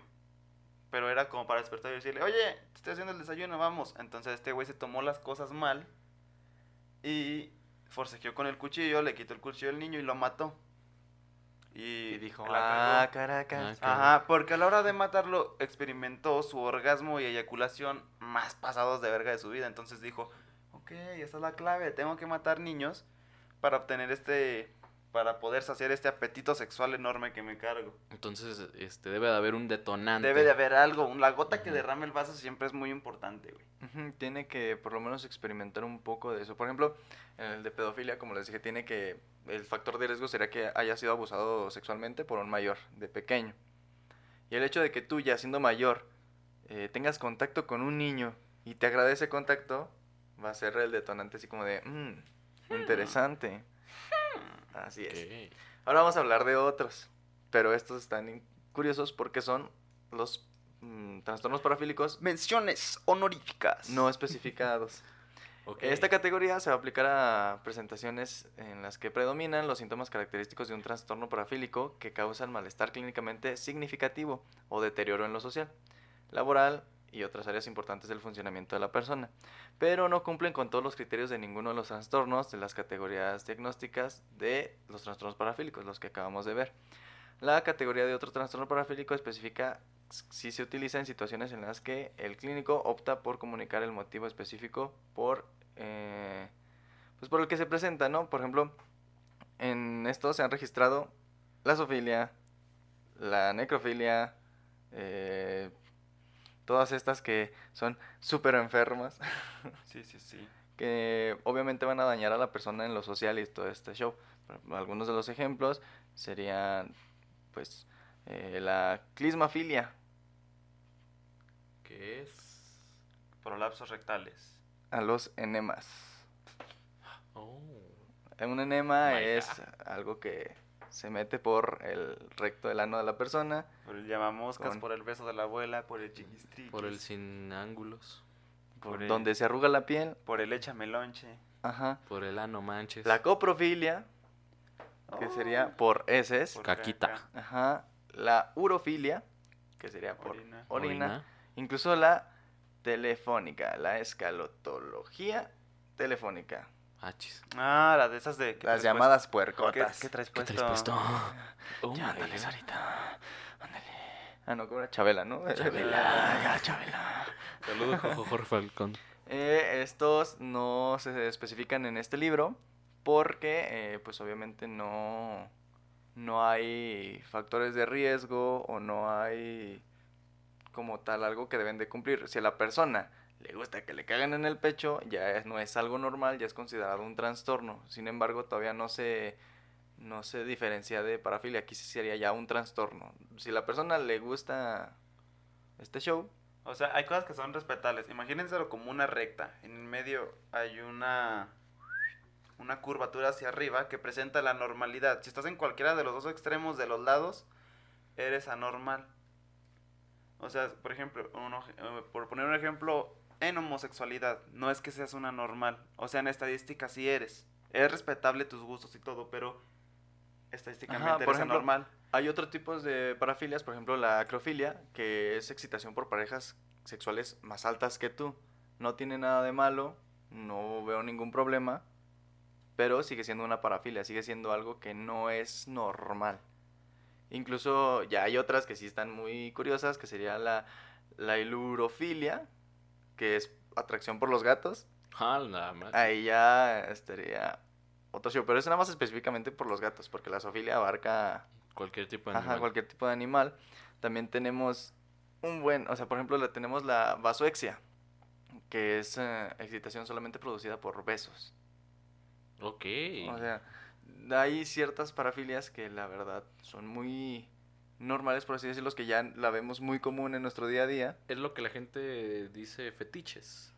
Pero era como para despertar y decirle, oye, te estoy haciendo el desayuno, vamos. Entonces este güey se tomó las cosas mal y forcejeó con el cuchillo, le quitó el cuchillo al niño y lo mató. Y, dijo, ah, Caracas. Ah, Ajá, porque a la hora de matarlo experimentó su orgasmo y eyaculación más pasados de verga de su vida. Entonces dijo, ok, esa es la clave, tengo que matar niños para obtener este, para poder saciar este apetito sexual enorme que me cargo. Entonces, este, debe de haber un detonante. Debe de haber algo, la gota que derrame el vaso siempre es muy importante, güey. Tiene que por lo menos experimentar un poco de eso. Por ejemplo, en el de pedofilia, como les dije, tiene que. El factor de riesgo sería que haya sido abusado sexualmente por un mayor de pequeño. Y el hecho de que tú, ya siendo mayor, eh, tengas contacto con un niño y te agrade ese contacto, va a ser el detonante así como de. "Mm, interesante. Así es. Ahora vamos a hablar de otros, pero estos están curiosos porque son los mm, trastornos parafílicos Menciones honoríficas. no especificados. Esta categoría se va a aplicar a presentaciones en las que predominan los síntomas característicos de un trastorno parafílico que causan malestar clínicamente significativo o deterioro en lo social, laboral y otras áreas importantes del funcionamiento de la persona, pero no cumplen con todos los criterios de ninguno de los trastornos de las categorías diagnósticas de los trastornos parafílicos, los que acabamos de ver. La categoría de otro trastorno parafílico especifica si se utiliza en situaciones en las que el clínico opta por comunicar el motivo específico por, eh, pues por el que se presenta, ¿no? Por ejemplo, en esto se han registrado la zoofilia, la necrofilia, eh, todas estas que son súper enfermas, Sí, sí, sí. que obviamente van a dañar a la persona en lo social y todo este show. Algunos de los ejemplos serían, pues, eh, la clismafilia, ¿Qué es? Prolapsos rectales. a los enemas. Oh. Un enema My es algo que se mete por el recto del ano de la persona. Por el llamamoscas, Con- por el beso de la abuela, por el chiquistriquis. Por el sin ángulos. por Por el- donde se arruga la piel. Por el échame lonche. Ajá. Por el ano manches. La coprofilia, que sería por heces. Por Caquita. caca, Ajá. La urofilia, que sería por orina. orina. Incluso la telefónica, la escalotología telefónica. Achis. Ah, la de esas de... ¿qué Las traes llamadas puesto? puercotas. ¿Qué, qué traes ¿Qué puesto? traes puesto? Oh, Ya, ándale. Sarita. Ándale. Ah, no, como era Chabela, ¿no? Chabela. Ya, Chabela. Saludos, Jorge Falcón. Eh, estos no se especifican en este libro porque, eh, pues obviamente no, no hay factores de riesgo o no hay como tal algo que deben de cumplir. Si a la persona le gusta que le caguen en el pecho, ya no es algo normal, ya es considerado un trastorno. Sin embargo, todavía no se, no se diferencia de parafilia. Aquí sí sería ya un trastorno. Si la persona le gusta este show, O sea, hay cosas que son respetables. Imagínenselo como una recta. En el medio hay una una curvatura hacia arriba que presenta la normalidad. Si estás en cualquiera de los dos extremos de los lados, eres anormal. O sea, por ejemplo, uno- eh, por poner un ejemplo, en homosexualidad, no es que seas una normal. O sea, en estadística sí eres. Es respetable tus gustos y todo, pero estadísticamente Ajá, por eres ejemplo, anormal. Hay otros tipos de parafilias, por ejemplo la acrofilia, que es excitación por parejas sexuales más altas que tú. No tiene nada de malo, no veo ningún problema, pero sigue siendo una parafilia, sigue siendo algo que no es normal. Incluso ya hay otras que sí están muy curiosas, que sería la, la ilurofilia, que es atracción por los gatos. Ah, la madre. Ahí ya estaría otro show, pero es nada más específicamente por los gatos, porque la zoofilia abarca Cualquier tipo de ajá, animal. cualquier tipo de animal. También tenemos un buen, o sea, por ejemplo, la, tenemos la vasoexia, que es eh, excitación solamente producida por besos. Ok. O sea, hay ciertas parafilias que la verdad son muy normales, por así decirlo, que ya la vemos muy común en nuestro día a día. es lo que la gente dice fetiches.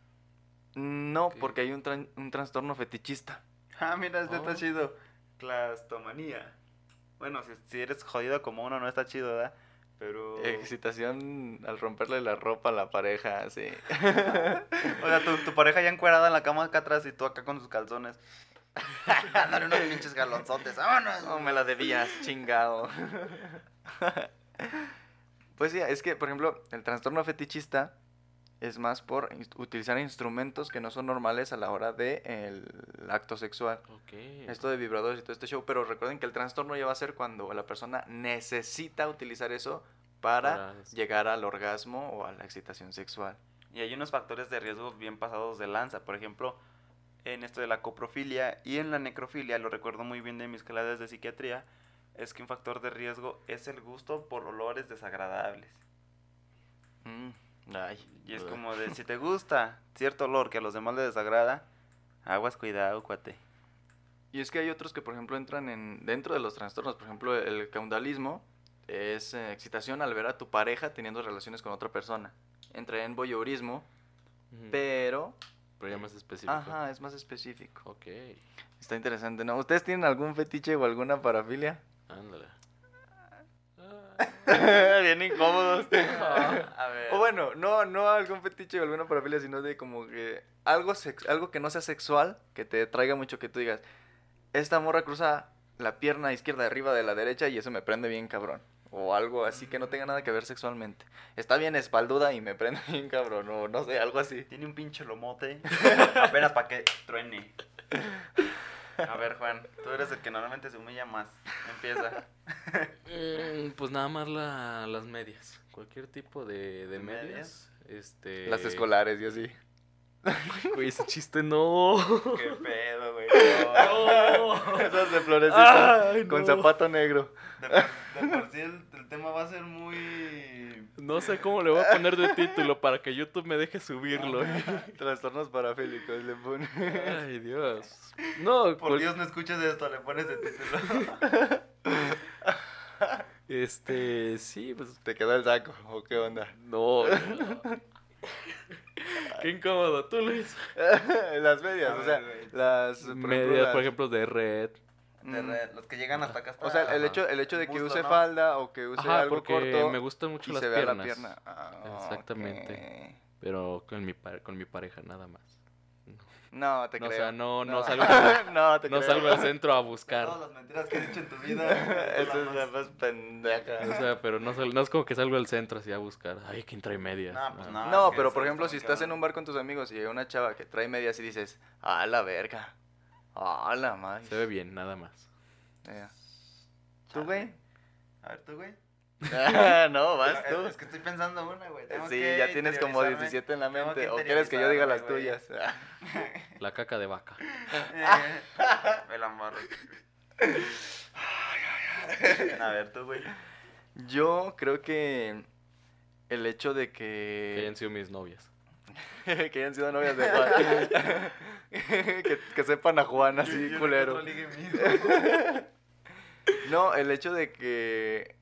No, porque hay un, tran- un trastorno fetichista. Ah, mira, este está Oh. chido. Clastomanía. Bueno, si, si eres jodido como uno, no está chido, ¿verdad? Pero. Excitación al romperle la ropa a la pareja, así. O sea, tu, tu pareja ya encuerada en la cama acá atrás y tú acá con tus calzones. Dale unos pinches galonzotes, vámonos. No me la debías, chingado. pues sí, es que, por ejemplo, el trastorno fetichista es más por utilizar instrumentos que no son normales a la hora del el acto sexual. Ok. Esto de vibradores y todo este show, pero recuerden que el trastorno ya va a ser cuando la persona necesita utilizar eso para Para- llegar al orgasmo o a la excitación sexual. Y hay unos factores de riesgo bien pasados de lanza. Por ejemplo, en esto de la coprofilia y en la necrofilia, lo recuerdo muy bien de mis clases de psiquiatría, es que un factor de riesgo es el gusto por olores desagradables. Mm, ay, Y es como de, si te gusta cierto olor que a los demás les desagrada, aguas cuidado, cuate. Y es que hay otros que, por ejemplo, entran en dentro de los trastornos. Por ejemplo, el caudalismo es eh, excitación al ver a tu pareja teniendo relaciones con otra persona. Entra en voyeurismo, pero... Pero ya más específico. Ajá, es más específico. Ok. Está interesante, ¿no? ¿Ustedes tienen algún fetiche o alguna parafilia? Ándale. Bien incómodos. A ver. O bueno, no, no algún fetiche o alguna parafilia, sino de como que algo, sex- algo que no sea sexual, que te traiga mucho que tú digas, esta morra cruza la pierna izquierda de arriba de la derecha y eso me prende bien cabrón. O algo así que no tenga nada que ver sexualmente. Está bien espalduda y me prende bien cabrón, o no sé, algo así. Tiene un pinche lomote. Apenas para que truene. A ver, Juan, tú eres el que normalmente se humilla más. Empieza. Mm, pues nada más la- las medias. Cualquier tipo de, de ¿Medias? medias. Este. Las escolares y así. Güey, ese chiste no. Qué pedo, güey. No. Esas de florecita Ay, con no. zapato negro. De, por- de por sí el, el tema va a ser muy. No sé cómo le voy a poner de título para que YouTube me deje subirlo. Trastornos parafílicos le pone. Ay, Dios. No, Por Dios, no escuches esto, le pones de título. Este, sí, pues ¿Te quedó el saco o qué onda? no. no. Qué incómodo, tú Luis. las medias, o sea, las por ejemplo, Medias, las- por ejemplo, de red. De Mm. red, los que llegan hasta acá. hasta- O sea, el hecho, el hecho de que Muslo, use ¿no? falda o que use Ajá, algo porque corto me gustan mucho y las se vea piernas. la pierna. Ah, Exactamente. Pero con mi, con mi pareja nada más. No, te No, o creo. sea, no- no salgo- no, te No creo. salgo al centro a buscar. Todas las mentiras que he dicho en tu vida. Esa es la más pendeja. O sea, pero no, sal- no es como que salgo al centro así a buscar. Ay, ¿quién trae medias? No, pues No. no. No, pero por ejemplo, si estás en un bar con tus amigos y hay una chava que trae medias y dices, ah, la verga. Ah, la madre. Se ve bien, nada más. ¿Tú, güey? A ver, tú, güey. no, vas tú. Es que estoy pensando una, güey. Tengo Sí, que ya tienes como interiorizarme. 17 en la mente. ¿O quieres que yo diga las tuyas? La caca de vaca. Me la amarro. A ver, tú, güey. Yo creo que el hecho de Que que... hayan sido mis novias. que hayan sido novias de Juan. que, que sepan a Juan así, Yo- yo culero. No, el hecho de que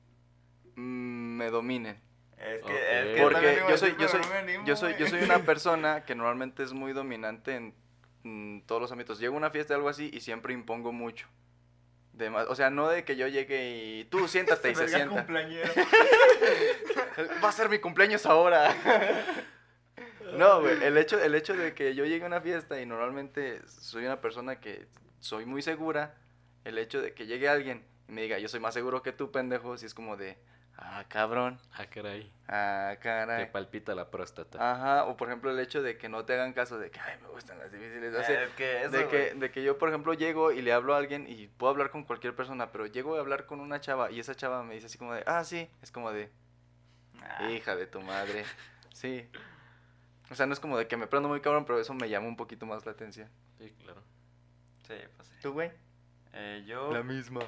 mm, me dominen. Es que, es que Porque yo soy, decir, yo soy, no me animo, yo soy, yo soy una persona que normalmente es muy dominante en mm, todos los ámbitos. Llego a una fiesta o algo así y siempre impongo mucho. Dema- o sea, no de que yo llegue y tú siéntate y se sienta. Va a ser mi cumpleaños ahora. No, güey, el hecho, el hecho de que yo llegue a una fiesta y normalmente soy una persona que soy muy segura, el hecho de que llegue alguien y me diga, yo soy más seguro que tú, pendejo, si es como de, ah, cabrón, Ah, caray. ah, Te caray. palpita la próstata. Ajá, o por ejemplo el hecho de que no te hagan caso de que, ay, me gustan las difíciles. O sea, Es que eso, de, que, de que yo, por ejemplo, llego y le hablo a alguien y puedo hablar con cualquier persona, pero llego a hablar con una chava y esa chava me dice así como de, ah, sí, es como de, Ah, hija de tu madre. Sí. O sea, no es como de que me prendo muy cabrón, pero eso me llama un poquito más la atención. Sí, claro. Sí, pues sí. ¿Tú, güey? Eh, yo... La misma.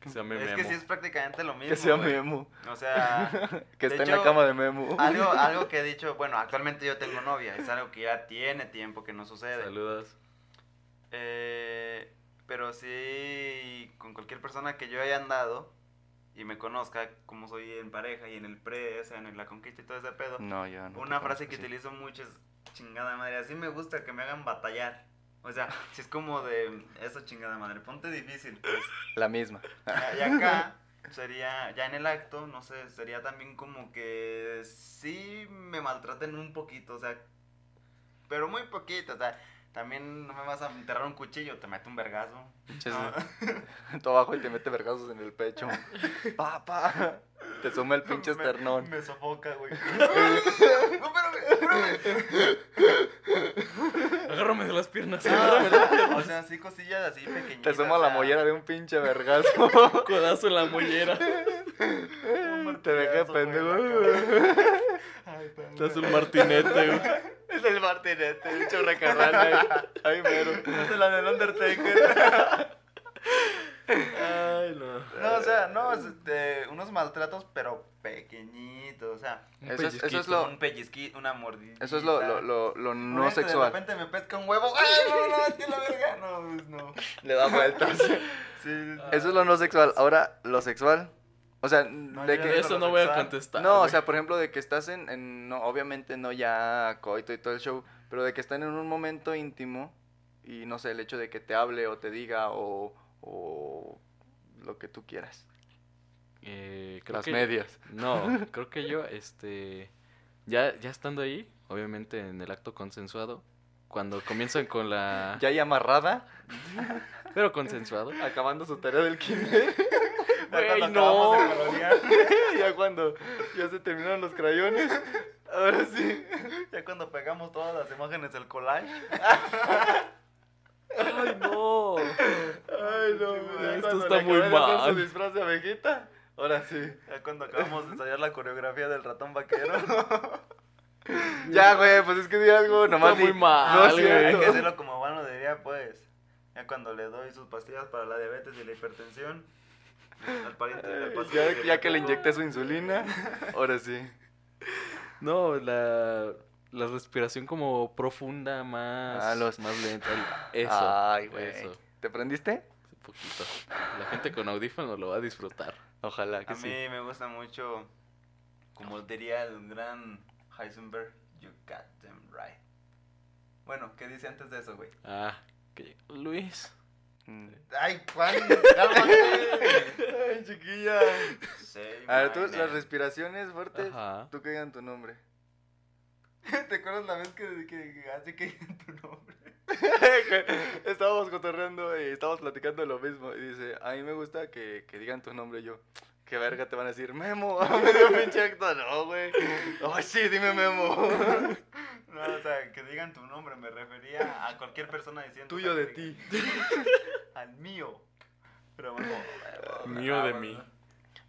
Que sea mi es memo. que sí es prácticamente lo mismo. Que sea güey. Memo. O sea, Que esté en la cama de Memo. algo, algo que he dicho, bueno, actualmente yo tengo novia, es algo que ya tiene tiempo que no sucede. Saludos. Eh, pero sí, con cualquier persona que yo haya andado y me conozca, como soy en pareja y en el pre, o sea, en la conquista y todo ese pedo, No, yo no. una frase que sí. utilizo mucho es chingada madre, así me gusta que me hagan batallar. O sea, si es como de eso chingada madre, ponte difícil, pues. La misma. Y acá sería, ya en el acto, no sé, sería también como que sí me maltraten un poquito, o sea, pero muy poquito, o sea, también no me vas a enterrar un cuchillo, te meto un vergazo. Pinches- No. Tú abajo y te mete vergazos en el pecho. Pa, pa. Te suma el pinche Me- esternón. Me, sofoca, güey. no, espérame, espérame. Agárrame de las piernas. O sea, así cosillas así pequeñitas. Te suma o la mollera de un pinche vergazo. Codazo en la mollera. un Te la pendejo. Te hace un martinete, güey. Es el martinete, el recarrana ahí. Ahí mero. Es la del Undertaker. Ay, no. No, o sea, no, es este, unos maltratos, pero pequeñitos, o sea, Un Eso es, eso es pellizquito. lo, un pellizquito, una mordida. eso es lo, lo, lo, lo no sexual. De repente me pesca un huevo. ¡Ay, no, no, es que la verga! No, pues no. Le da vueltas. Sí, Eso es lo no sexual. Ahora, lo sexual. O sea, No, de que... Eso no voy a contestar. No, o sea, por ejemplo, de que estás en, en- no, obviamente no ya coito y todo el show, pero de que están en un momento íntimo y no sé, el hecho de que te hable o te diga o, o lo que tú quieras. Eh, creo Las que- medias. No, creo que yo, este, ya, ya estando ahí, obviamente en el acto consensuado, cuando comienzan con la... Ya ahí amarrada, Pero consensuado. acabando su tarea del kinder. Güey, no. ya cuando ya se terminaron los crayones. Ahora sí. ya cuando pegamos todas las imágenes del collage. ¡Ay, no! Ay, no. ya Esto está muy mal. su disfraz de abejita. Ahora sí. Ya cuando acabamos de ensayar la coreografía del ratón vaquero. Ya, güey, pues es que di algo, nomás muy di- mal, No. Hay que hacerlo como Juan lo diría, pues. Ya cuando le doy sus pastillas para la diabetes y la hipertensión. Al pariente al Ya, paciente ya que le inyecté su insulina, ahora sí. No, la, la respiración como profunda, más, Ah, los- más lenta. Eso. Ay, güey. Eso. ¿Te prendiste? Un poquito. La gente con audífonos lo va a disfrutar. Ojalá que A sí. mí me gusta mucho, como diría el gran Heisenberg, you got them right. Bueno, ¿qué dice antes de eso, güey? Ah, que Luis. Mm. ¡Ay, Juan! Ay, chiquilla. Say A ver, tú, name. las respiraciones fuertes, Ajá. tú que digan tu nombre. ¿Te acuerdas la vez que, que así que tu nombre? estábamos cotorreando y estábamos platicando lo mismo. Y dice, a mí me gusta que, que digan tu nombre. Yo, ¿qué verga te van a decir? Memo. Me dio pinche acto. No, güey. Ay, sí, dime Memo. No, o sea, que digan tu nombre, me refería a cualquier persona diciendo. Tuyo de que ti. Al mío. Pero bueno. Mío de mí.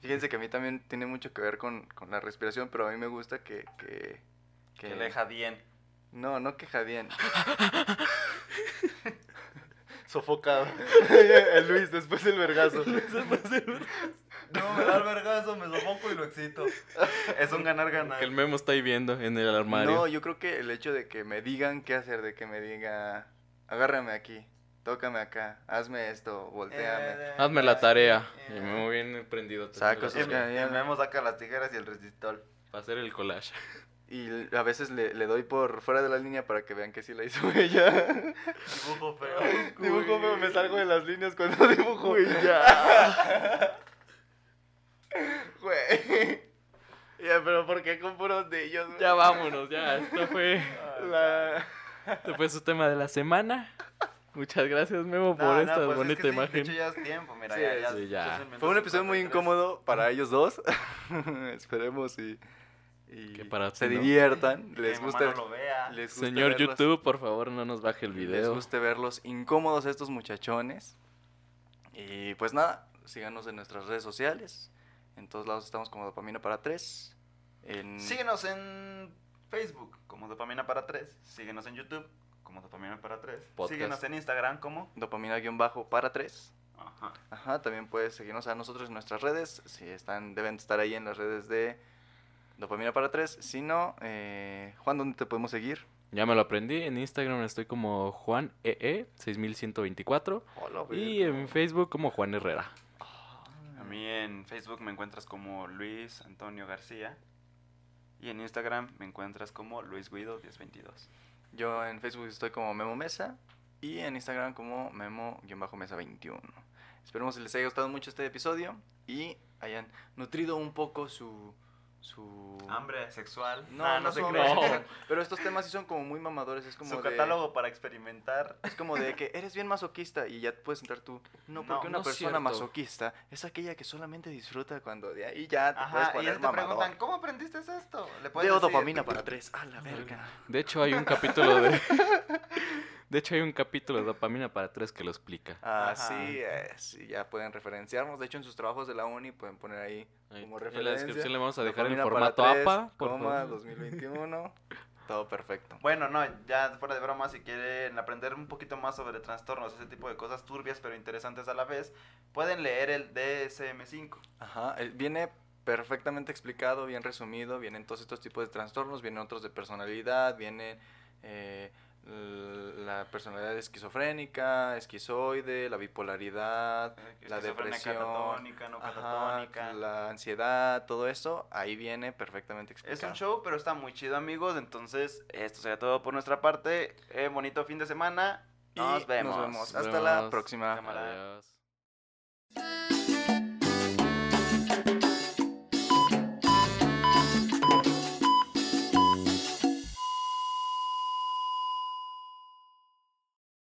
Fíjense que a mí también tiene mucho que ver con, con la respiración, pero a mí me gusta que... Que, Que le jadien. No, no que jadien. Sofocado. el Luis, después del vergazo. No, me da el vergazo, me sofoco y lo excito. Es un ganar-ganar. Que el memo está ahí viendo en el armario. No, yo creo que el hecho de que me digan qué hacer, de que me diga, agárrame aquí, tócame acá, hazme esto, volteame. Eh, Hazme la tarea. eh, Y me muy bien prendido. Saco sus y Memo saca las tijeras y el resistol. Para hacer el collage. Y a veces le, le doy por fuera de la línea para que vean que sí la hizo ella. Dibujo feo. dibujo, pero me salgo de las líneas cuando dibujo. Güey, ya. Güey. Ya, pero ¿por qué con puros de ellos? güey? Ya vámonos, ya. Esto fue, La... esto fue su tema de la semana. Muchas gracias, Memo, por No, no, esta pues es bonita que sí, imagen. de hecho ya es tiempo, mira, Sí, ya, ya, sí, ya. Fue un episodio muy 53. incómodo para ellos dos. Esperemos y, y Que para se ¿no? diviertan. Que Les guste, no lo vea. les guste Señor verlos- YouTube, por favor, no nos baje el Les video. guste verlos incómodos estos muchachones. Y pues nada, síganos en nuestras redes sociales. En todos lados estamos como Dopamina para tres. En... Síguenos en Facebook como Dopamina para 3. Síguenos en YouTube como Dopamina para tres. Podcast. Síguenos en Instagram como. Dopamina-bajo para tres. Ajá. Ajá, también puedes seguirnos a nosotros en nuestras redes. Si están, deben estar ahí en las redes de Dopamina para tres. Si no, eh, Juan, ¿dónde te podemos seguir? Ya me lo aprendí. En Instagram estoy como Juan E EE 6124. Hola, Y en Facebook como Juan Herrera. Mí en Facebook me encuentras como Luis Antonio García. Y en Instagram me encuentras como Luis Guido 1022. Yo en Facebook estoy como Memo Mesa y en Instagram como Memo-Mesa21. Esperemos que les haya gustado mucho este episodio y hayan nutrido un poco su... su... Hambre sexual. No, Ah, no, se. No. Pero estos temas sí son como muy mamadores, es como Su de- catálogo para experimentar. Es como de que eres bien masoquista y ya puedes entrar tú. No, No, porque una persona cierto. masoquista es aquella que solamente disfruta cuando de ahí ya te puedes Ajá, y poner ellos te mamador. preguntan, ¿cómo aprendiste esto? Le puedes Deo decir- dopamina para tres. A la verga. De hecho, hay un capítulo de. De hecho, hay un capítulo de dopamina para tres que lo explica. Así es. Y ya pueden referenciarnos. De hecho, en sus trabajos de la uni pueden poner ahí como en referencia. la descripción le vamos a dejar el para formato APA. Por coma, favor. 2021. Todo perfecto. Bueno, no, ya fuera de broma, si quieren aprender un poquito más sobre trastornos, ese tipo de cosas turbias pero interesantes a la vez, pueden leer el DSM-5. Ajá. eh, Viene perfectamente explicado, bien resumido. Vienen todos estos tipos de trastornos. Vienen otros de personalidad. Viene eh, la personalidad esquizofrénica, esquizoide, la bipolaridad. La Esquizofrenia depresión, catatónica, no Ajá, la ansiedad, todo eso, ahí viene perfectamente Es explicado. un show, pero está muy chido, amigos. Entonces, esto sería todo por nuestra parte. Eh, bonito fin de semana. Y Nos vemos. Nos vemos. Hasta la próxima. Cámara. Adiós.